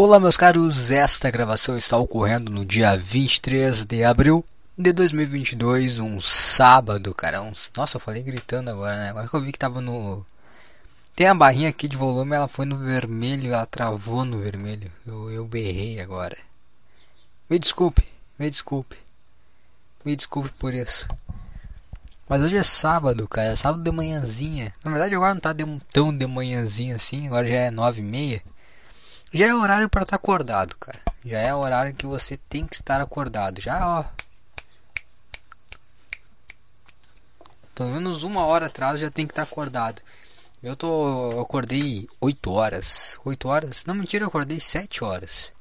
Olá, meus caros. Esta gravação está ocorrendo no dia 23 de abril de 2022, um sábado, cara. Um... Nossa, eu falei gritando agora, né? Agora que eu vi que tava no. Tem a barrinha aqui de volume, ela foi no vermelho, ela travou no vermelho. Eu, eu berrei agora. Me desculpe, me desculpe. Me desculpe por isso. Mas hoje é sábado, cara. É sábado de manhãzinha. Na verdade, agora não tá de, tão de manhãzinha assim. Agora já é nove e meia. Já é horário para estar tá acordado, cara. Já é horário que você tem que estar acordado. Já, ó. Pelo menos uma hora atrás já tem que estar tá acordado. Eu tô. Eu acordei 8 horas. 8 horas? Não, mentira, eu acordei 7 horas.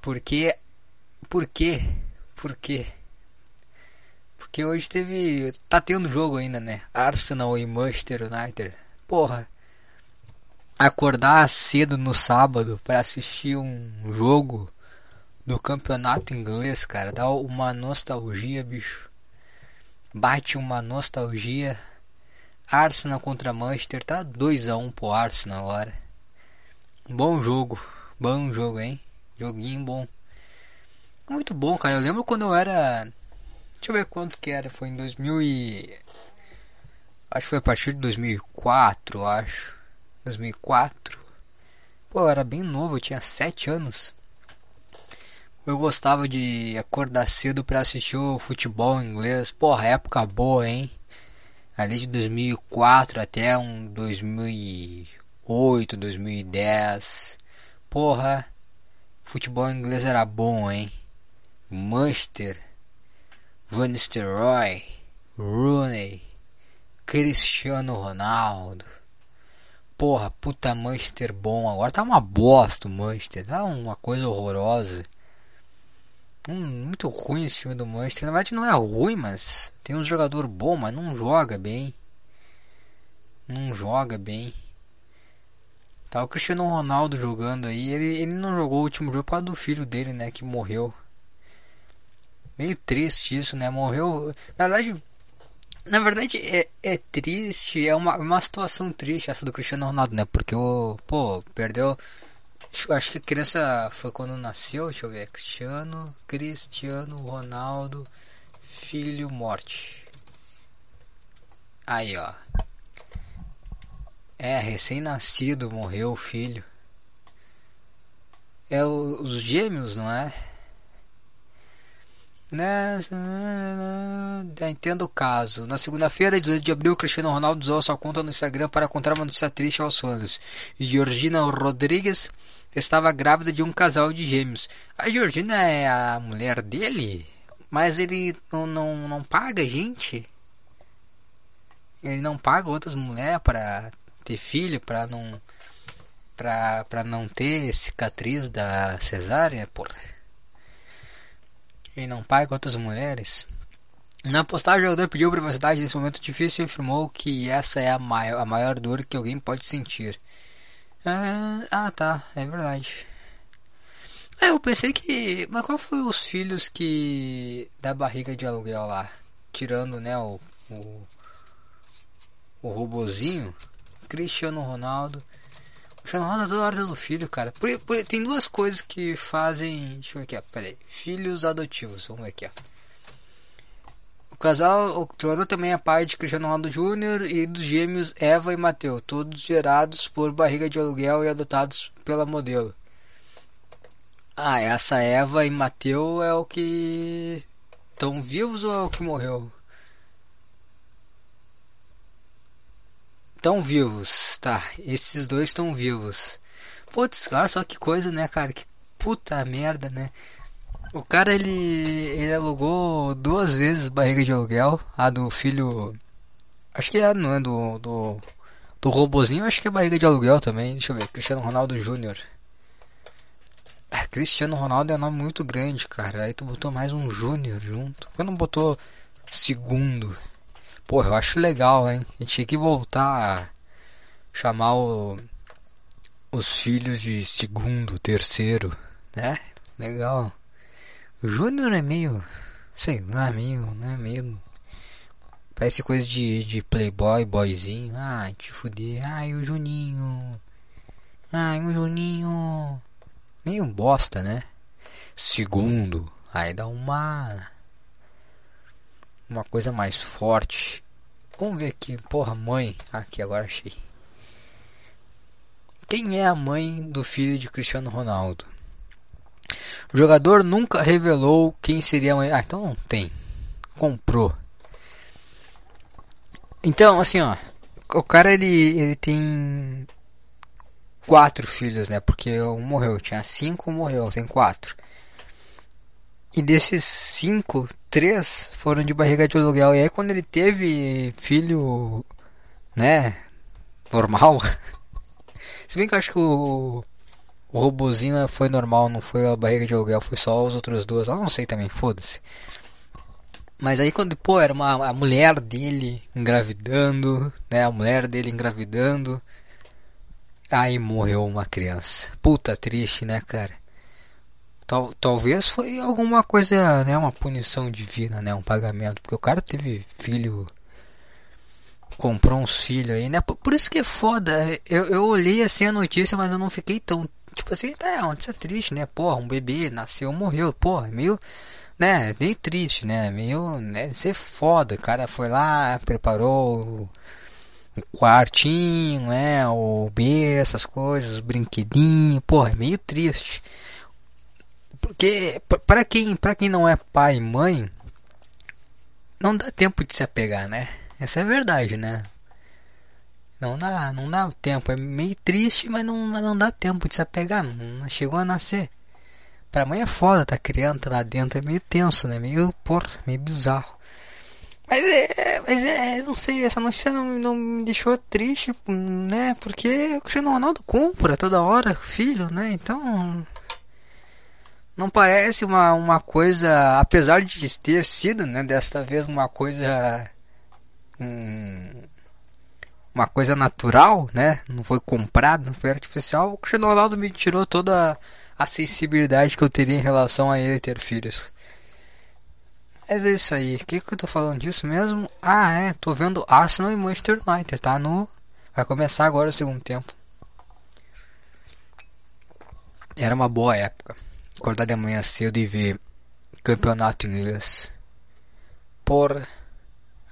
Porque. Por quê? Por quê? Porque hoje teve. Tá tendo jogo ainda, né? Arsenal e Manchester United. Porra acordar cedo no sábado para assistir um jogo do campeonato inglês, cara, dá uma nostalgia, bicho. Bate uma nostalgia. Arsenal contra Manchester, tá 2 a 1 pro Arsenal agora. Bom jogo, bom jogo, hein? Joguinho bom. Muito bom, cara. Eu lembro quando eu era Deixa eu ver quanto que era, foi em 2000 e acho que foi a partir de 2004, acho. 2004. Pô, eu era bem novo, eu tinha 7 anos. Eu gostava de acordar cedo para assistir o futebol inglês. Porra, época boa, hein? Ali de 2004 até um 2008, 2010. Porra, futebol inglês era bom, hein? Manchester, Van Nistelrooy, Rooney, Cristiano Ronaldo. Porra, puta Manchester bom. Agora tá uma bosta o Manchester. Tá uma coisa horrorosa. Hum, muito ruim esse time do Manchester. Na verdade não é ruim, mas tem um jogador bom, mas não joga bem. Não joga bem. Tá o Cristiano Ronaldo jogando aí. Ele, ele não jogou o último jogo por causa do filho dele, né? Que morreu. Meio triste isso, né? Morreu. Na verdade, na verdade, é, é triste, é uma, uma situação triste essa do Cristiano Ronaldo, né? Porque o, pô, perdeu. Acho que a criança foi quando nasceu, deixa eu ver. Cristiano, Cristiano Ronaldo, filho, morte. Aí, ó. É, recém-nascido morreu o filho. É o, os gêmeos, não é? Né? Entendo o caso. Na segunda-feira, 18 de abril, Cristiano Ronaldo usou sua conta no Instagram para contar uma notícia triste aos fãs. Georgina Rodrigues estava grávida de um casal de gêmeos. A Georgina é a mulher dele? Mas ele não, não, não paga gente? Ele não paga outras mulheres para ter filho, para não para não ter cicatriz da cesárea, porra e não paga outras mulheres. Na postagem, o jogador pediu privacidade nesse momento difícil e afirmou que essa é a maior, a maior dor que alguém pode sentir. Ah, ah, tá, é verdade. É, eu pensei que. Mas qual foi os filhos que. da barriga de aluguel lá? Tirando, né, o. o, o robozinho. Cristiano Ronaldo. Ronaldo toda hora do filho, cara. Por, por, tem duas coisas que fazem. Deixa eu ver aqui, ó. Pera aí. Filhos adotivos. Vamos ver aqui, ó. O casal, o também é pai de Cristiano Ronaldo Jr. e dos gêmeos Eva e Mateu, todos gerados por barriga de aluguel e adotados pela modelo. Ah, essa Eva e Mateu é o que estão vivos ou é o que morreu? Estão vivos, tá. Esses dois estão vivos. Putz, olha só que coisa, né, cara? Que puta merda, né? O cara ele, ele alugou duas vezes barriga de aluguel. A do filho. Acho que é, não é? Do, do, do robozinho, acho que é barriga de aluguel também. Deixa eu ver. Cristiano Ronaldo Júnior. Ah, Cristiano Ronaldo é um nome muito grande, cara. Aí tu botou mais um Júnior junto. Por que não botou segundo? Pô, eu acho legal, hein? A gente tinha que voltar a chamar o, os filhos de segundo, terceiro, né? Legal. O Júnior é meio, sei lá, meio, né? Meio. Parece coisa de, de playboy, boyzinho. Ai, te fuder. Ai, o Juninho. Ai, o Juninho. meio bosta, né? Segundo, aí dá uma uma coisa mais forte. Vamos ver aqui, porra, mãe. Aqui agora achei. Quem é a mãe do filho de Cristiano Ronaldo? O jogador nunca revelou quem seria a mãe. Ah, então não tem. Comprou. Então, assim, ó. O cara ele, ele tem quatro filhos, né? Porque um morreu, tinha cinco, morreu, tem quatro. E desses cinco, três foram de barriga de aluguel. E aí quando ele teve filho, né? Normal. Se bem que eu acho que o, o robozinho foi normal, não foi a barriga de aluguel, foi só os outros dois. Eu não sei também, foda-se. Mas aí quando, pô, era uma, a mulher dele engravidando, né? A mulher dele engravidando. Aí morreu uma criança. Puta triste, né, cara? Tal, talvez foi alguma coisa, né? Uma punição divina, né? Um pagamento. Porque o cara teve filho. Comprou uns filhos aí, né? Por, por, isso que é foda. Eu, eu olhei assim a notícia, mas eu não fiquei tão. Tipo assim, tá, é, isso é triste, né? Porra, um bebê nasceu, morreu. Porra, é meio né, meio triste, né, meio, né, ser foda, o cara foi lá, preparou o quartinho, né, o B, essas coisas, os brinquedinhos, porra, é meio triste. Porque para quem, para quem não é pai e mãe, não dá tempo de se apegar, né? Essa é a verdade, né? Não dá, não dá tempo, é meio triste, mas não, não dá tempo de se apegar, não, não chegou a nascer. Pra mãe é foda, tá criando, tá lá dentro, é meio tenso, né? Meio, porra, meio bizarro. Mas é, mas é, não sei, essa notícia não, não me deixou triste, né? Porque o Cristiano Ronaldo compra toda hora filho, né? Então. Não parece uma, uma coisa, apesar de ter sido, né? Desta vez uma coisa. Hum, uma coisa natural, né? Não foi comprado, não foi artificial. O Cristiano Ronaldo me tirou toda a sensibilidade que eu teria em relação a ele ter filhos. Mas é isso aí. O que, que eu tô falando disso mesmo? Ah, é. Tô vendo Arsenal e Manchester United, tá? No... Vai começar agora o segundo tempo. Era uma boa época. Acordar de manhã cedo e ver campeonato inglês. Porra.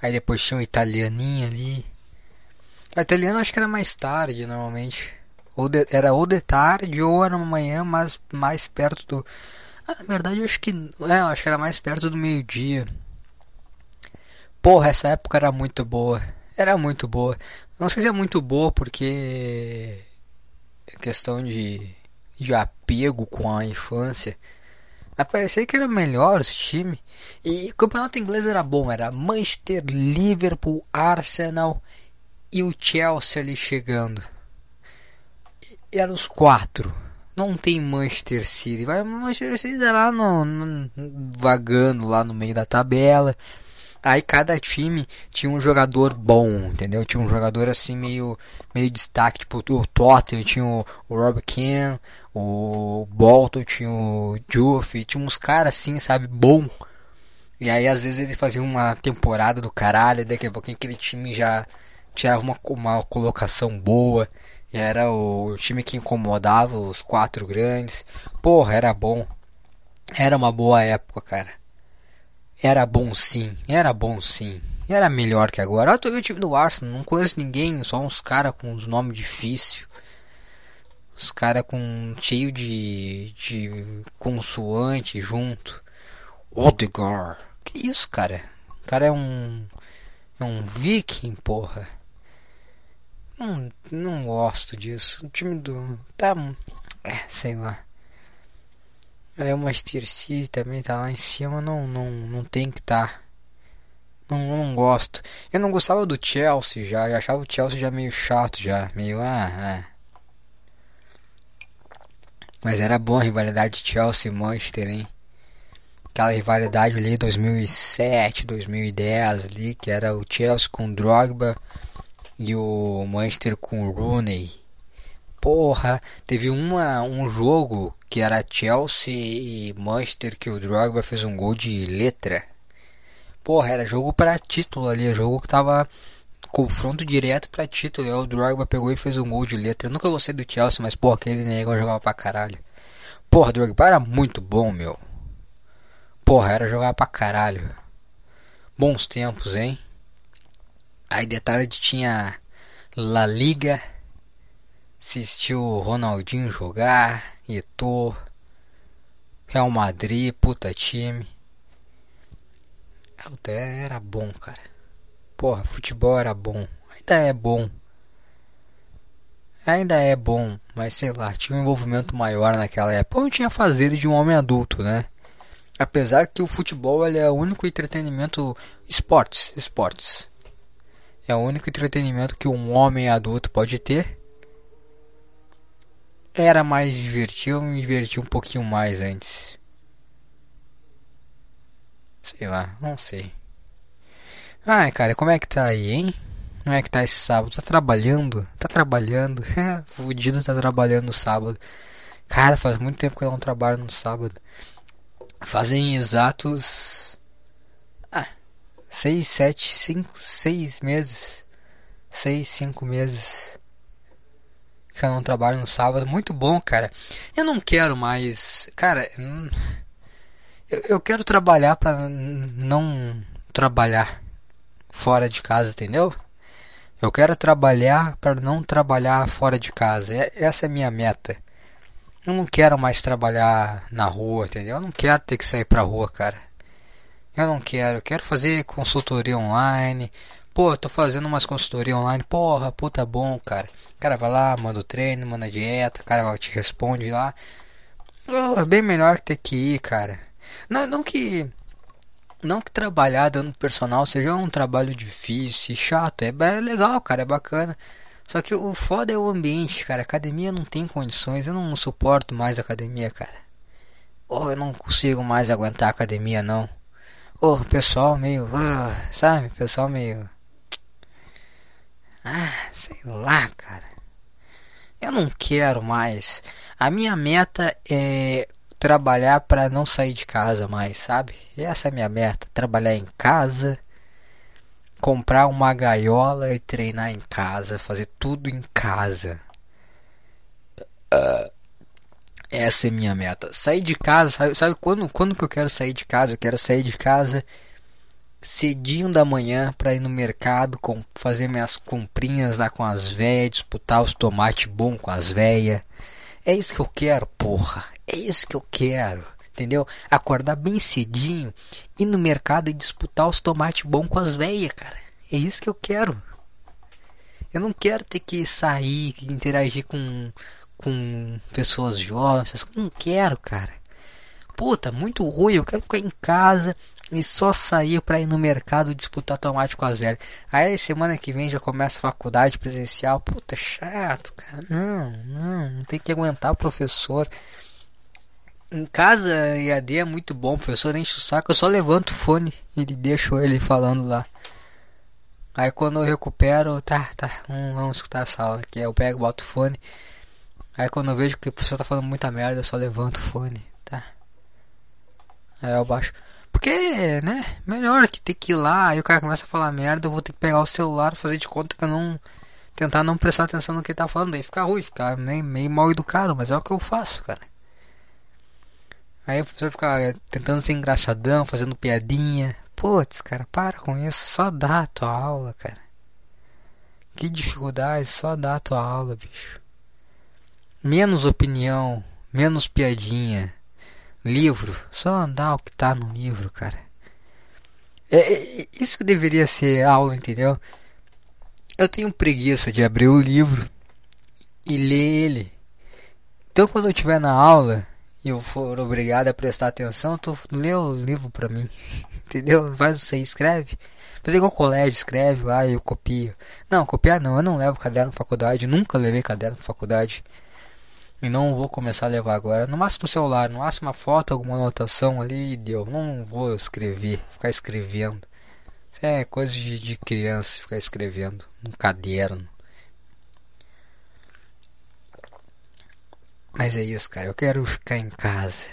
Aí depois tinha um italianinho ali. Italiano acho que era mais tarde, normalmente. Ou de, era ou de tarde ou era manhã, mas mais perto do. Ah, na verdade eu acho que. É, eu acho que era mais perto do meio-dia. Porra, essa época era muito boa. Era muito boa. Não sei se é muito boa porque. É questão de. De apego com a infância. Mas parecia que era melhor os times. E o campeonato inglês era bom. Era Manchester, Liverpool, Arsenal e o Chelsea ali chegando eram os quatro. Não tem Manchester City. Vai Manchester City tá lá no, no, vagando lá no meio da tabela. Aí cada time tinha um jogador bom, entendeu? Tinha um jogador assim meio meio destaque, tipo o Tottenham tinha o, o Rob Ken, o Bolton tinha o Juff, tinha uns caras assim, sabe, bom. E aí às vezes eles faziam uma temporada do caralho, daqui a pouquinho aquele time já tirava uma, uma colocação boa. Era o time que incomodava os quatro grandes. Porra, era bom. Era uma boa época, cara. Era bom sim, era bom sim. Era melhor que agora. Eu tô vendo o time do Arsenal, não conheço ninguém, só uns caras com os nomes difíceis. Os caras com cheio de, de consoante junto. Odegaard. Que isso, cara? O cara é um é um viking, porra. Não, não gosto disso. O time do. Tá. É, sei lá. Aí o Master City também tá lá em cima. Não, não, não tem que tá. Não, não gosto. Eu não gostava do Chelsea já. Eu achava o Chelsea já meio chato já. Meio. Ah, ah. Mas era bom a rivalidade Chelsea e Manchester, hein? Aquela rivalidade ali 2007, 2010 ali, que era o Chelsea com Drogba e o Manchester com o Rooney. Porra, teve uma, um jogo que era Chelsea e Manchester que o Drogba fez um gol de letra. Porra, era jogo para título ali, jogo que tava confronto direto para título. E o Drogba pegou e fez um gol de letra. Eu nunca gostei do Chelsea, mas porra, aquele negócio jogava pra caralho. Porra, Drogba era muito bom, meu. Porra, era jogar pra caralho. Bons tempos, hein? Aí de tarde tinha La Liga. Assistiu Ronaldinho jogar, Eto'o, Real Madrid, puta time. Até era bom, cara. Porra, futebol era bom. Ainda é bom. Ainda é bom, mas sei lá, tinha um envolvimento maior naquela época. Não tinha fazer de um homem adulto, né? Apesar que o futebol é o único entretenimento. Esportes, esportes. É o único entretenimento que um homem adulto pode ter. Era mais divertido, eu me diverti um pouquinho mais antes. Sei lá, não sei. Ai, cara, como é que tá aí, hein? Como é que tá esse sábado? Tá trabalhando? Tá trabalhando? Fudido tá trabalhando no sábado. Cara, faz muito tempo que eu não trabalho no sábado. Fazem exatos. Ah, seis, sete, cinco, seis meses. Seis, cinco meses. Que eu não trabalho no sábado. Muito bom, cara. Eu não quero mais. Cara, eu, eu quero trabalhar para não trabalhar fora de casa, entendeu? Eu quero trabalhar para não trabalhar fora de casa. Essa é a minha meta. Eu não quero mais trabalhar na rua, entendeu? Eu não quero ter que sair pra rua, cara. Eu não quero. Eu quero fazer consultoria online. Pô, tô fazendo umas consultoria online. Porra, puta bom, cara. O cara vai lá, manda o treino, manda a dieta. O cara te responde lá. Oh, é bem melhor ter que ir, cara. Não, não que não que trabalhar dando personal seja um trabalho difícil e chato, é, é legal, cara, é bacana. Só que o foda é o ambiente, cara. academia não tem condições, eu não suporto mais academia, cara. Oh, eu não consigo mais aguentar academia, não. Oh, pessoal meio. Uh, sabe? Pessoal meio. Ah, sei lá, cara. Eu não quero mais. A minha meta é trabalhar para não sair de casa mais, sabe? Essa é a minha meta, trabalhar em casa, comprar uma gaiola e treinar em casa, fazer tudo em casa. essa é minha meta. Sair de casa, sabe, sabe quando, quando que eu quero sair de casa? Eu quero sair de casa cedinho da manhã para ir no mercado, com, fazer minhas comprinhas lá com as velhas, disputar os tomates bons com as velhas é isso que eu quero, porra. É isso que eu quero. Entendeu? Acordar bem cedinho, ir no mercado e disputar os tomates bons com as velhas, cara. É isso que eu quero. Eu não quero ter que sair, interagir com, com pessoas jovens. Não quero, cara. Puta, muito ruim. Eu quero ficar em casa e só sair para ir no mercado disputar tomate com as velhas. Aí semana que vem já começa a faculdade presencial. Puta, chato, cara. Não, não, não tem que aguentar o professor. Em casa, EAD é muito bom, o professor enche o saco, eu só levanto o fone e deixo ele falando lá. Aí quando eu recupero, tá, tá, vamos, vamos escutar essa aula aqui. Eu pego, boto o fone. Aí quando eu vejo que o professor tá falando muita merda, eu só levanto o fone, Aí eu baixo. Porque, né? Melhor que ter que ir lá, aí o cara começa a falar merda, eu vou ter que pegar o celular, fazer de conta que eu não. Tentar não prestar atenção no que ele tá falando, aí fica ruim, ficar meio, meio mal educado, mas é o que eu faço, cara. Aí o professor fica tentando ser engraçadão, fazendo piadinha. Putz, cara, para com isso, só dá a tua aula, cara. Que dificuldade, só dá a tua aula, bicho. Menos opinião, menos piadinha. Livro, só andar o que tá no livro, cara. É, é, isso deveria ser aula, entendeu? Eu tenho preguiça de abrir o livro e ler ele. Então quando eu estiver na aula e eu for obrigado a prestar atenção, tu lê o livro pra mim. Entendeu? Faz você escreve. Fazer igual colégio, escreve lá e eu copio. Não, copiar não, eu não levo caderno faculdade, nunca levei caderno faculdade. E não vou começar a levar agora. No máximo celular, no máximo uma foto, alguma anotação ali e deu. Não vou escrever, ficar escrevendo. Isso é coisa de, de criança, ficar escrevendo num caderno. Mas é isso, cara. Eu quero ficar em casa.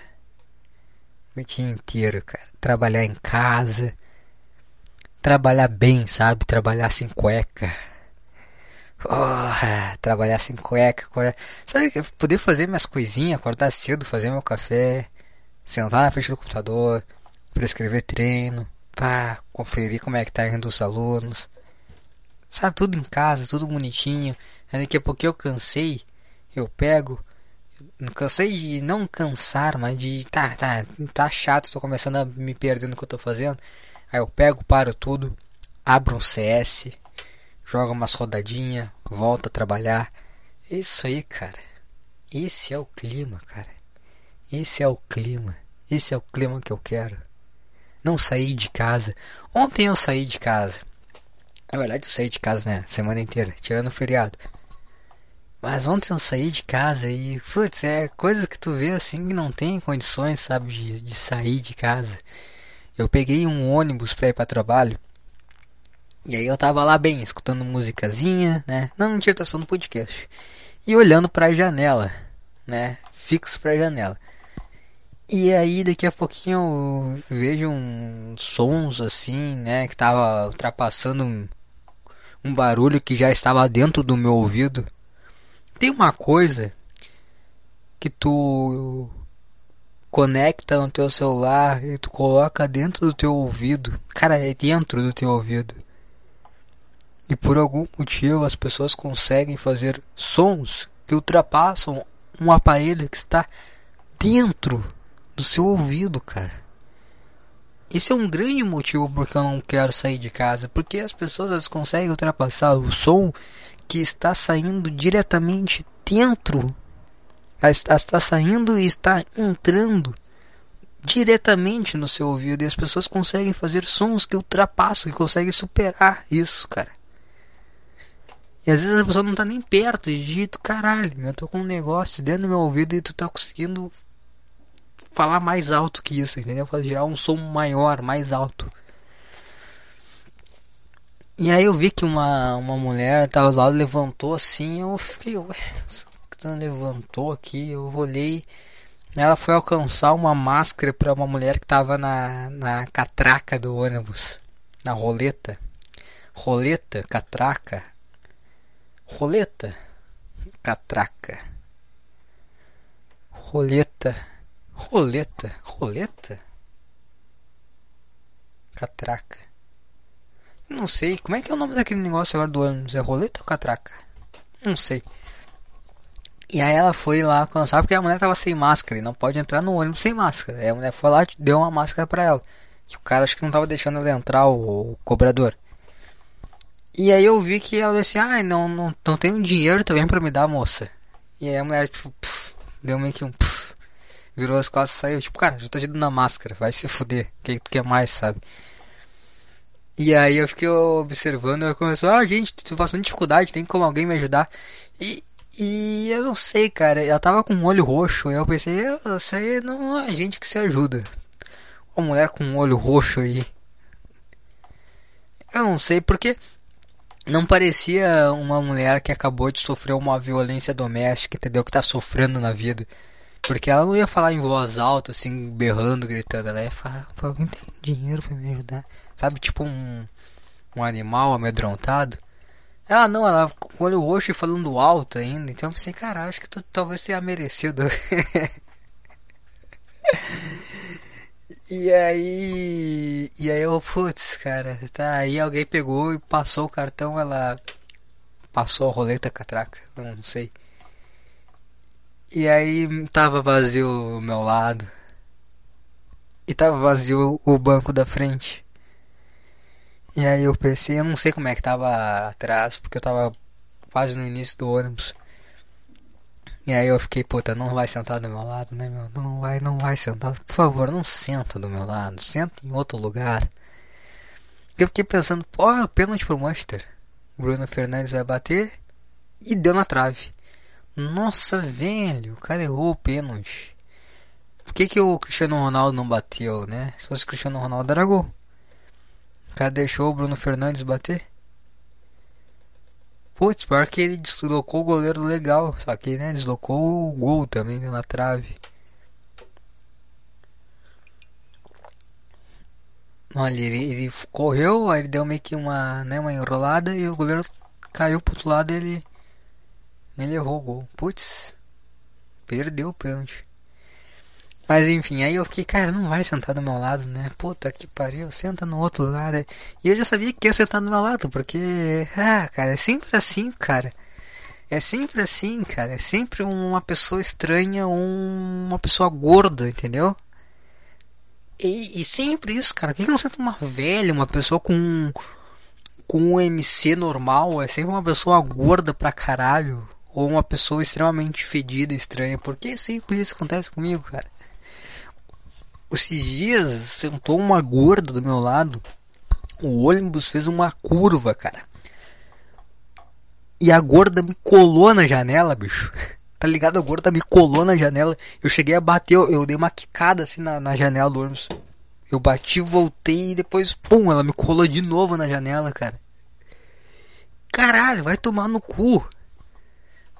O dia inteiro, cara. Trabalhar em casa. Trabalhar bem, sabe? Trabalhar sem cueca. Oh, trabalhar sem cueca, acordar... sabe, poder fazer minhas coisinhas, acordar cedo, fazer meu café, sentar na frente do computador, prescrever treino, pá, conferir como é que tá indo os alunos. Sabe, tudo em casa, tudo bonitinho. Aí daqui a pouco eu cansei, eu pego, não cansei de não cansar, mas de tá, tá, tá chato, tô começando a me perder no que eu tô fazendo. Aí eu pego, paro tudo, abro um CS, joga umas rodadinhas, volta a trabalhar. Isso aí, cara. Esse é o clima, cara. Esse é o clima. Esse é o clima que eu quero. Não sair de casa. Ontem eu saí de casa. Na verdade eu saí de casa, né? Semana inteira, tirando o feriado. Mas ontem eu saí de casa e, putz, é coisas que tu vê assim que não tem condições, sabe, de, de sair de casa. Eu peguei um ônibus pra ir para trabalho e aí eu tava lá bem, escutando musicazinha, né? Não, não tinha estação do podcast. E olhando para a janela, né? Fixo para a janela. E aí daqui a pouquinho eu vejo uns sons assim, né? Que tava ultrapassando um, um barulho que já estava dentro do meu ouvido. Tem uma coisa que tu conecta no teu celular e tu coloca dentro do teu ouvido. Cara, é dentro do teu ouvido e por algum motivo as pessoas conseguem fazer sons que ultrapassam um aparelho que está dentro do seu ouvido, cara. Esse é um grande motivo porque eu não quero sair de casa, porque as pessoas elas conseguem ultrapassar o som que está saindo diretamente dentro, está saindo e está entrando diretamente no seu ouvido e as pessoas conseguem fazer sons que ultrapassam, que conseguem superar isso, cara. E às vezes a pessoa não tá nem perto e dito, caralho, eu tô com um negócio dentro do meu ouvido e tu tá conseguindo falar mais alto que isso, entendeu? Gerar um som maior, mais alto. E aí eu vi que uma, uma mulher tava lá, levantou assim, eu fiquei, ué, levantou aqui, eu olhei. Ela foi alcançar uma máscara para uma mulher que tava na, na catraca do ônibus, na roleta. Roleta, catraca, roleta, catraca, roleta, roleta, roleta, catraca. Não sei, como é que é o nome daquele negócio agora do ônibus? É roleta ou catraca? Não sei. E aí ela foi lá alcançar porque a mulher tava sem máscara e não pode entrar no ônibus sem máscara. Aí a mulher foi lá deu uma máscara pra ela. Que o cara acho que não tava deixando ela entrar, o, o cobrador. E aí eu vi que ela disse assim, ah, não, não, não tenho dinheiro também pra me dar, moça. E aí a mulher, tipo, puf, deu meio que um puf, virou as costas e saiu. Tipo, cara, já tô te dando na máscara, vai se fuder. O que tu quer mais, sabe? E aí eu fiquei observando, ela começou, ah, gente, tô passando dificuldade, tem como alguém me ajudar? E, e eu não sei, cara, ela tava com um olho roxo, e eu pensei, isso aí não é gente que se ajuda. Uma mulher com um olho roxo aí. Eu não sei, porque não parecia uma mulher que acabou de sofrer uma violência doméstica, entendeu? Que tá sofrendo na vida. Porque ela não ia falar em voz alta, assim, berrando, gritando. Ela ia falar, alguém tem dinheiro pra me ajudar? Sabe, tipo um, um animal amedrontado. Ela não, ela com o olho roxo e falando alto ainda. Então eu pensei, cara, acho que tu talvez tenha merecido. E aí. E aí eu, putz, cara, tá aí alguém pegou e passou o cartão, ela passou a roleta catraca, não sei. E aí tava vazio o meu lado. E tava vazio o banco da frente. E aí eu pensei, eu não sei como é que tava atrás, porque eu tava quase no início do ônibus. E aí eu fiquei, puta, não vai sentar do meu lado, né, meu? Não vai, não vai sentar. Por favor, não senta do meu lado. Senta em outro lugar. Eu fiquei pensando, pô, pênalti pro Manchester. Bruno Fernandes vai bater e deu na trave. Nossa, velho, o cara errou o pênalti. Por que, que o Cristiano Ronaldo não bateu, né? Se fosse o Cristiano Ronaldo era gol. O cara deixou o Bruno Fernandes bater. Putz, pior que ele deslocou o goleiro legal. Só que né, deslocou o gol também né, na trave. Olha, ele, ele, correu, aí ele deu meio que uma, né, uma enrolada e o goleiro caiu pro outro lado ele. Ele errou o gol. Putz, perdeu o pênalti. Mas enfim, aí eu fiquei, cara, não vai sentar do meu lado, né? Puta que pariu, senta no outro. Né? E eu já sabia que ia sentar do meu lado, porque, ah, cara, é sempre assim, cara. É sempre assim, cara. É sempre uma pessoa estranha uma pessoa gorda, entendeu? E, e sempre isso, cara. Por que não senta uma velha, uma pessoa com com um MC normal? É sempre uma pessoa gorda pra caralho. Ou uma pessoa extremamente fedida, estranha. Por que sempre isso acontece comigo, cara? Esses dias sentou uma gorda do meu lado. O ônibus fez uma curva, cara. E a gorda me colou na janela, bicho. Tá ligado? A gorda me colou na janela. Eu cheguei a bater, eu, eu dei uma quicada assim na, na janela do ônibus. Eu bati, voltei e depois, pum, ela me colou de novo na janela, cara. Caralho, vai tomar no cu.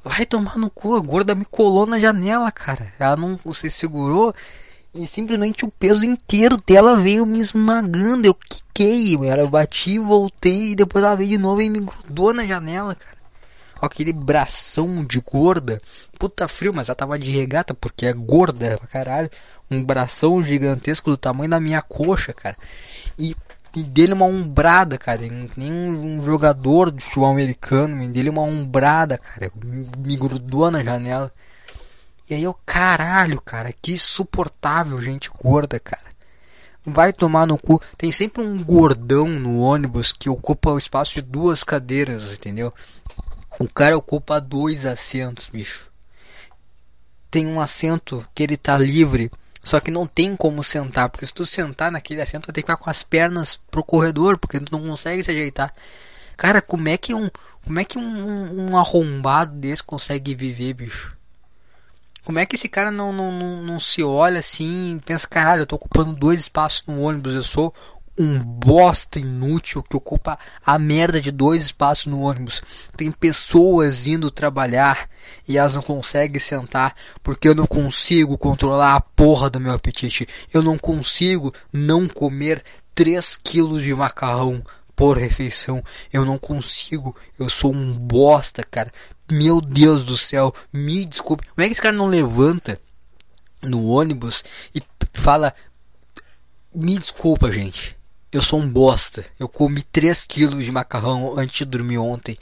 Vai tomar no cu. A gorda me colou na janela, cara. Ela não se segurou e simplesmente o peso inteiro dela veio me esmagando. Eu quiquei, eu bati, voltei e depois ela veio de novo e me grudou na janela, cara com aquele bração de gorda. Puta frio, mas ela tava de regata porque é gorda pra caralho. Um bração gigantesco do tamanho da minha coxa, cara. E, e dele uma umbrada, cara. Nem um jogador de futebol americano, me dele uma umbrada, cara. Me, me grudou na janela. E aí eu, caralho, cara, que insuportável gente gorda, cara. Vai tomar no cu. Tem sempre um gordão no ônibus que ocupa o espaço de duas cadeiras, entendeu? O cara ocupa dois assentos, bicho. Tem um assento que ele tá livre, só que não tem como sentar, porque se tu sentar naquele assento, vai ter que ficar com as pernas pro corredor, porque tu não consegue se ajeitar. Cara, como é que um, como é que um, um arrombado desse consegue viver, bicho? Como é que esse cara não, não, não, não se olha assim pensa, caralho, eu tô ocupando dois espaços no ônibus, eu sou um bosta inútil que ocupa a merda de dois espaços no ônibus. Tem pessoas indo trabalhar e elas não conseguem sentar porque eu não consigo controlar a porra do meu apetite. Eu não consigo não comer 3 quilos de macarrão por refeição. Eu não consigo. Eu sou um bosta, cara. Meu Deus do céu. Me desculpe. Como é que esse cara não levanta no ônibus e fala: Me desculpa, gente eu sou um bosta. Eu comi 3 quilos de macarrão antes de dormir ontem.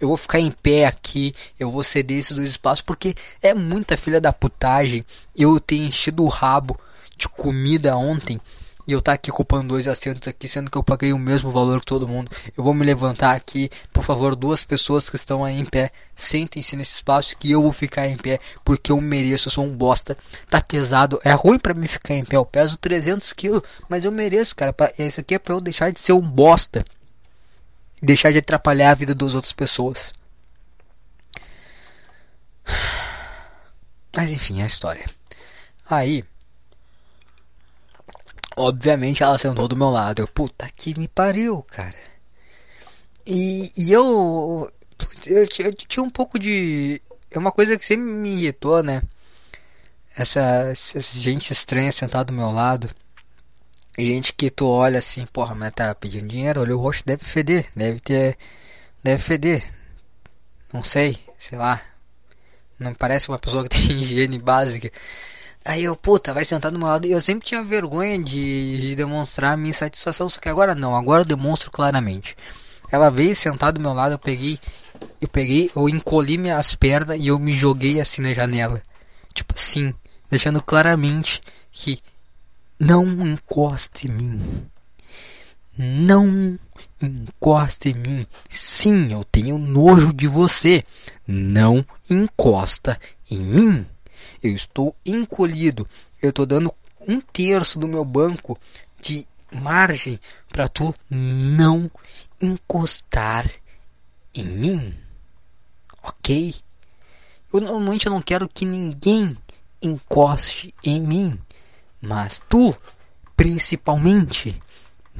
Eu vou ficar em pé aqui, eu vou ceder esses dois espaços porque é muita filha da putagem. Eu tenho enchido o rabo de comida ontem e eu tá aqui ocupando dois assentos aqui, sendo que eu paguei o mesmo valor que todo mundo. Eu vou me levantar aqui, por favor, duas pessoas que estão aí em pé, sentem-se nesse espaço que eu vou ficar em pé, porque eu mereço, eu sou um bosta. Tá pesado, é ruim para mim ficar em pé, eu peso 300 quilos, mas eu mereço, cara. Isso aqui é pra eu deixar de ser um bosta. Deixar de atrapalhar a vida das outras pessoas. Mas enfim, é a história. Aí, Obviamente ela sentou do meu lado. Eu, puta que me pariu, cara. E, e eu, eu, eu, tinha um pouco de. É uma coisa que sempre me irritou, né? Essa, essa gente estranha sentada do meu lado. Gente que tu olha assim, porra, mas tá pedindo dinheiro, olha o rosto, deve feder, deve ter. Deve feder. Não sei, sei lá. Não parece uma pessoa que tem higiene básica. Aí eu, puta, vai sentar do meu lado. Eu sempre tinha vergonha de, de demonstrar minha insatisfação, só que agora não, agora eu demonstro claramente. Ela veio sentar do meu lado, eu peguei, eu peguei, eu encolhi minhas pernas e eu me joguei assim na janela. Tipo assim, deixando claramente que não encoste em mim. Não encoste em mim. Sim, eu tenho nojo de você. Não encosta em mim. Eu estou encolhido. Eu estou dando um terço do meu banco de margem para tu não encostar em mim. Ok? Eu normalmente eu não quero que ninguém encoste em mim, mas tu, principalmente,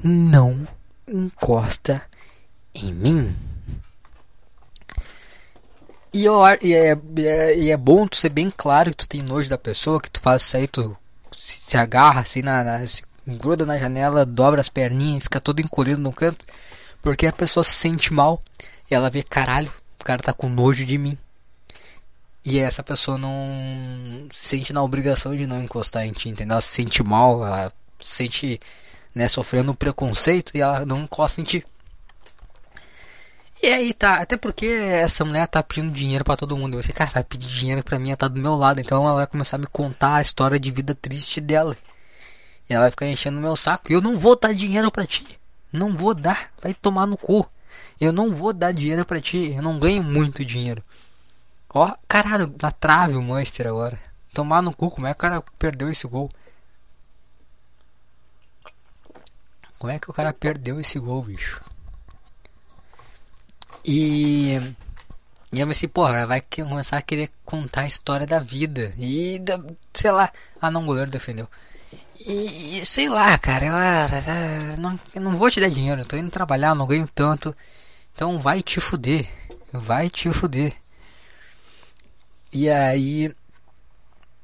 não encosta em mim. E, eu, e, é, é, e é bom tu ser bem claro que tu tem nojo da pessoa, que tu faz isso aí, tu se, se agarra assim, na, na, se gruda na janela, dobra as perninhas, fica todo encolhido no canto, porque a pessoa se sente mal E ela vê, caralho, o cara tá com nojo de mim. E essa pessoa não se sente na obrigação de não encostar em ti, entendeu? Ela se sente mal, ela se sente né, sofrendo preconceito e ela não encosta em ti. E aí tá, até porque essa mulher tá pedindo dinheiro para todo mundo. Você, cara, vai pedir dinheiro pra mim, ela tá do meu lado. Então ela vai começar a me contar a história de vida triste dela. E ela vai ficar enchendo meu saco. E eu não vou dar dinheiro pra ti. Não vou dar. Vai tomar no cu. Eu não vou dar dinheiro pra ti. Eu não ganho muito dinheiro. Ó, caralho, na trave o Manchester agora. Tomar no cu, como é que o cara perdeu esse gol? Como é que o cara perdeu esse gol, bicho? E. E eu pensei, porra, vai começar a querer contar a história da vida. E, sei lá. Ah, não, goleiro defendeu. E, sei lá, cara, eu, ah, não, eu não vou te dar dinheiro, eu tô indo trabalhar, não ganho tanto. Então vai te fuder. Vai te fuder. E aí.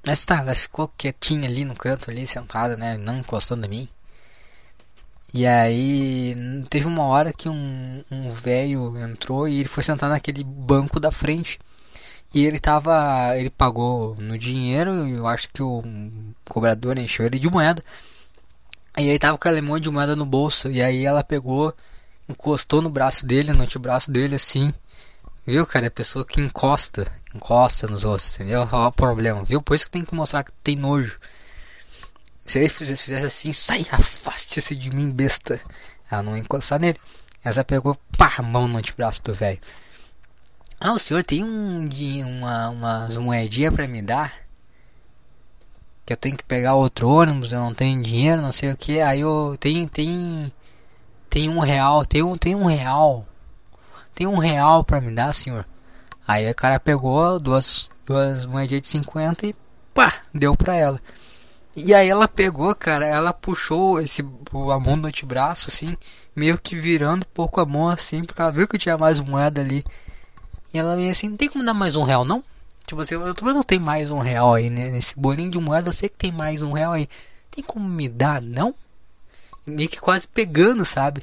Mas tá, ela ficou quietinha ali no canto, ali, sentada, né? Não encostando em mim. E aí teve uma hora que um, um velho entrou e ele foi sentar naquele banco da frente. E ele tava. ele pagou no dinheiro, eu acho que o cobrador encheu ele de moeda. E ele tava com aquele monte de moeda no bolso. E aí ela pegou, encostou no braço dele, no antebraço dele assim. Viu, cara? É a pessoa que encosta, encosta nos outros, entendeu? Olha o problema, viu? Por isso que tem que mostrar que tem nojo. Se ele fizesse assim, sai, afaste-se de mim, besta. Ela não ia encostar nele. Ela pegou, pá, mão no antebraço do velho. Ah, o senhor tem um, uma, umas moedinhas pra me dar? Que eu tenho que pegar outro ônibus, eu não tenho dinheiro, não sei o que. Aí eu tenho, tem, tem um real, tem um, tem um real. Tem um real pra me dar, senhor? Aí o cara pegou duas, duas moedinhas de 50 e pá, deu pra ela. E aí ela pegou, cara, ela puxou esse a mão no antebraço, assim, meio que virando pouco a mão assim, porque ela viu que tinha mais moeda ali. E ela veio assim, não tem como dar mais um real não? Tipo assim, eu também não tem mais um real aí, né? Nesse bolinho de moeda eu sei que tem mais um real aí. Tem como me dar, não? Meio que quase pegando, sabe?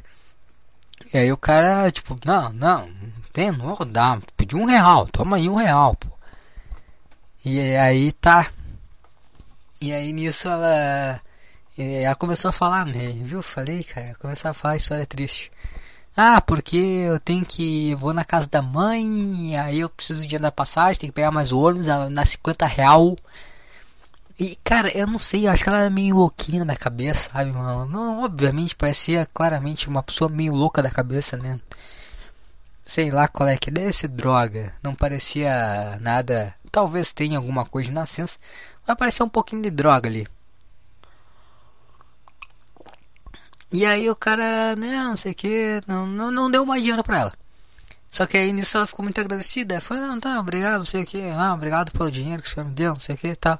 E aí o cara, tipo, não, não, não tem, não vou dar. Pedi um real, toma aí um real, pô. E aí tá. E aí nisso ela, ela começou a falar, né? Viu? Falei, cara, começou a falar história triste. Ah, porque eu tenho que. vou na casa da mãe, aí eu preciso de da passagem, tem que pegar mais ônibus, na 50 real. E cara, eu não sei, eu acho que ela é meio louquinha da cabeça, sabe, mano? Não, obviamente parecia claramente uma pessoa meio louca da cabeça, né? Sei lá qual é que deve ser droga. Não parecia nada. Talvez tenha alguma coisa de nascença, vai aparecer um pouquinho de droga ali. E aí o cara, né, não sei o que, não, não, não deu mais dinheiro pra ela. Só que aí nisso ela ficou muito agradecida. Falou, não, tá, obrigado, não sei o que, ah, obrigado pelo dinheiro que você me deu, não sei o que tal.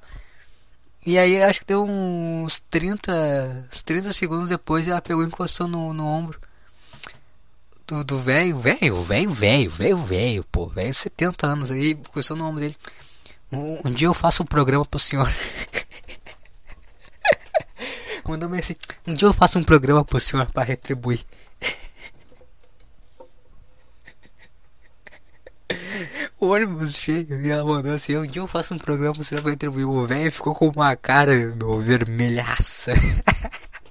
E aí acho que deu uns 30, uns 30 segundos depois ela pegou e encostou no, no ombro do velho, velho, velho, velho, velho, velho, pô, velho, 70 anos aí, encostou no ombro dele. Um, um dia eu faço um programa pro senhor. Mandou-me assim: Um dia eu faço um programa pro senhor para retribuir. o ônibus cheio e ela mandou assim: Um dia eu faço um programa pro senhor para retribuir. O velho ficou com uma cara meu, vermelhaça.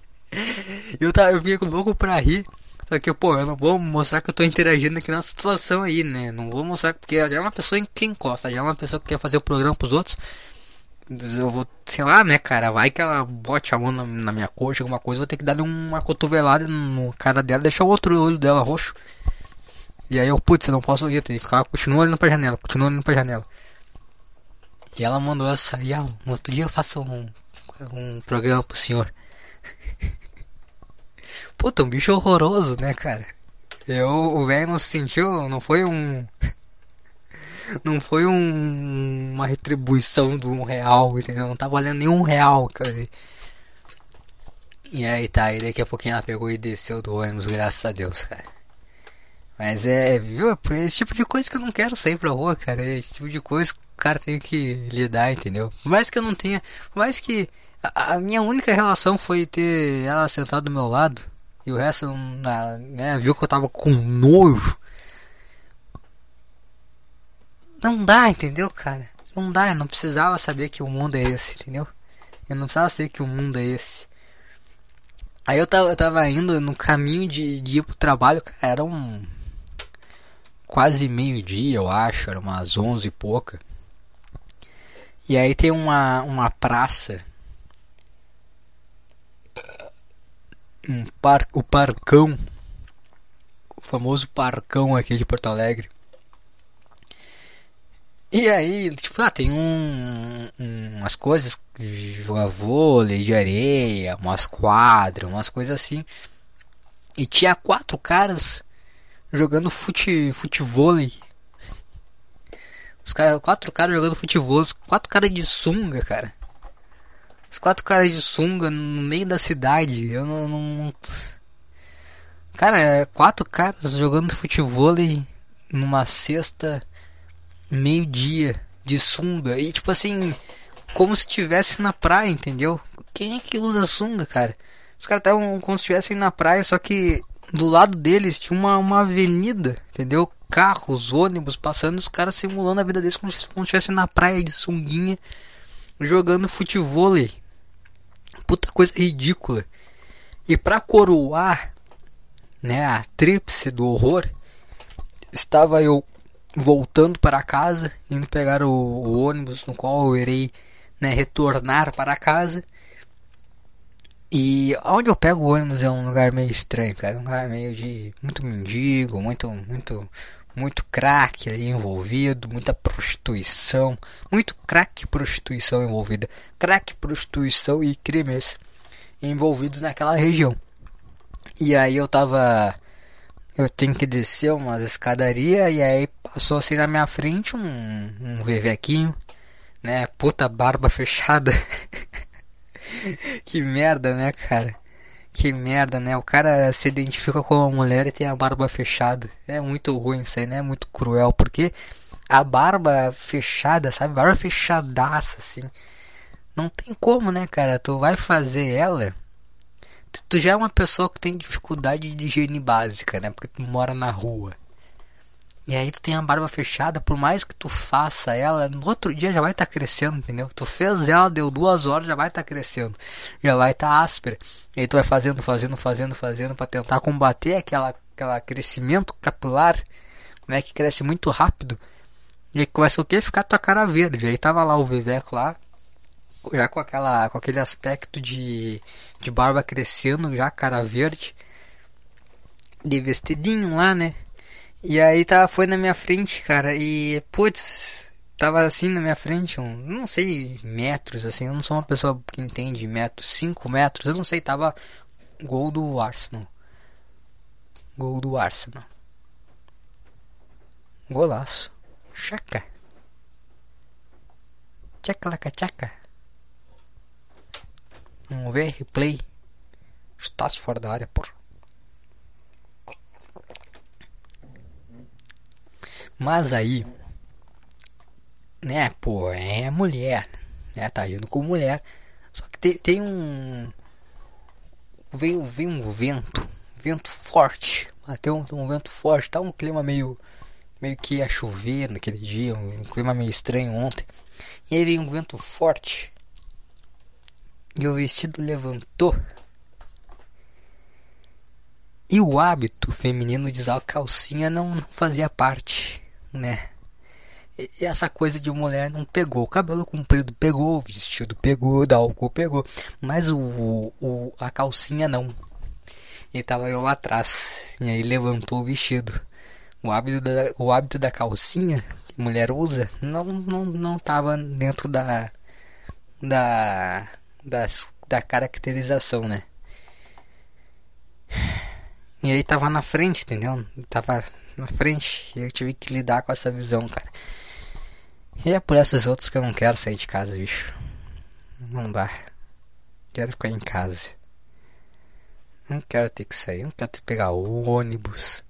eu, tava, eu vinha louco pra rir. Só que, pô, eu não vou mostrar que eu tô interagindo aqui na situação aí, né? Não vou mostrar, porque já é uma pessoa que encosta, já é uma pessoa que quer fazer o programa pros outros. Eu vou, sei lá, né, cara? Vai que ela bote a mão na, na minha coxa, alguma coisa, vou ter que dar uma cotovelada no cara dela, deixar o outro olho dela roxo. E aí eu, putz, eu não posso ir, tem que ficar, continua olhando pra janela, continua olhando pra janela. E ela mandou essa, e ah, no outro dia eu faço um, um programa pro senhor. Puta, um bicho horroroso, né, cara? Eu, o velho não se sentiu, não foi um. Não foi um, uma retribuição de um real, entendeu? Não tá valendo nenhum real, cara. E aí tá, e daqui a pouquinho ela pegou e desceu do ônibus, graças a Deus, cara. Mas é, viu? É esse tipo de coisa que eu não quero sair pra rua, cara. É esse tipo de coisa que o cara tem que lidar, entendeu? Por mais que eu não tenha. Por mais que. A, a minha única relação foi ter ela sentada do meu lado. E o resto, né, viu que eu tava com nojo. Não dá, entendeu, cara? Não dá, eu não precisava saber que o mundo é esse, entendeu? Eu não precisava saber que o mundo é esse. Aí eu tava, eu tava indo no caminho de, de ir pro trabalho, cara, era um. Quase meio-dia, eu acho, era umas onze e pouca. E aí tem uma, uma praça. Um par, o Parcão. O famoso Parcão aqui de Porto Alegre. E aí, tipo, lá tem um, um, umas coisas, jogar vôlei de areia, umas quadras, umas coisas assim. E tinha quatro caras jogando fute, futevôlei. Os cara, quatro caras jogando futebol, quatro caras de sunga, cara. Os quatro caras de sunga no meio da cidade. Eu não, não... Cara, quatro caras jogando futebol numa sexta meio-dia de sunga e tipo assim, como se estivesse na praia, entendeu? Quem é que usa sunga, cara? Os caras estavam como se estivessem na praia, só que do lado deles tinha uma, uma avenida, entendeu? Carros, ônibus passando, os caras simulando a vida deles como se estivessem na praia de sunguinha jogando futebol. Puta coisa ridícula. E pra coroar, né, a tríplice do horror, estava eu voltando para casa, indo pegar o, o ônibus no qual eu irei né, retornar para casa. E onde eu pego o ônibus é um lugar meio estranho, cara, um lugar meio de muito mendigo, muito muito muito crack ali envolvido, muita prostituição, muito crack prostituição envolvida, crack prostituição e crimes envolvidos naquela região. E aí eu tava eu tenho que descer umas escadarias e aí passou assim na minha frente um, um vevequinho, né? Puta barba fechada. que merda, né, cara? Que merda, né? O cara se identifica com uma mulher e tem a barba fechada. É muito ruim isso aí, né? É muito cruel, porque a barba fechada, sabe? Barba fechadaça, assim. Não tem como, né, cara? Tu vai fazer ela tu já é uma pessoa que tem dificuldade de higiene básica, né? Porque tu mora na rua. E aí tu tem a barba fechada, por mais que tu faça ela, no outro dia já vai estar tá crescendo, entendeu? Tu fez ela, deu duas horas, já vai estar tá crescendo. Já vai estar tá áspera. E aí tu vai fazendo, fazendo, fazendo, fazendo para tentar combater aquela, aquela crescimento capilar, né? Que cresce muito rápido. E aí começa o que? Ficar tua cara verde. Aí tava lá o Viveco lá, já com aquela com aquele aspecto de, de barba crescendo, já cara verde, de vestidinho lá, né? E aí tava foi na minha frente, cara, e putz, tava assim na minha frente, um, não sei metros assim, eu não sou uma pessoa que entende metros, 5 metros, eu não sei, tava gol do Arsenal. Gol do Arsenal. Golaço. Chaca. Tchaca, tchaca. Vamos ver, replay. Está-se fora da área, porra. Mas aí, né, pô, é mulher, né, tá agindo como mulher. Só que tem, tem um. Veio, veio um vento, vento forte. Até um, um vento forte, tá um clima meio. meio que ia chover naquele dia, um, um clima meio estranho ontem. E aí veio um vento forte. E o vestido levantou. E o hábito feminino de usar calcinha não, não fazia parte, né? E essa coisa de mulher não pegou. O cabelo comprido pegou, o vestido pegou, da álcool pegou. Mas o, o, a calcinha não. E tava eu lá atrás. E aí levantou o vestido. O hábito da, o hábito da calcinha que mulher usa não, não, não tava dentro da, da das, da caracterização, né? E aí tava na frente, entendeu? Tava na frente e eu tive que lidar com essa visão, cara. E é por essas outras que eu não quero sair de casa, bicho. Não dá. Quero ficar em casa. Não quero ter que sair, não quero ter que pegar ônibus,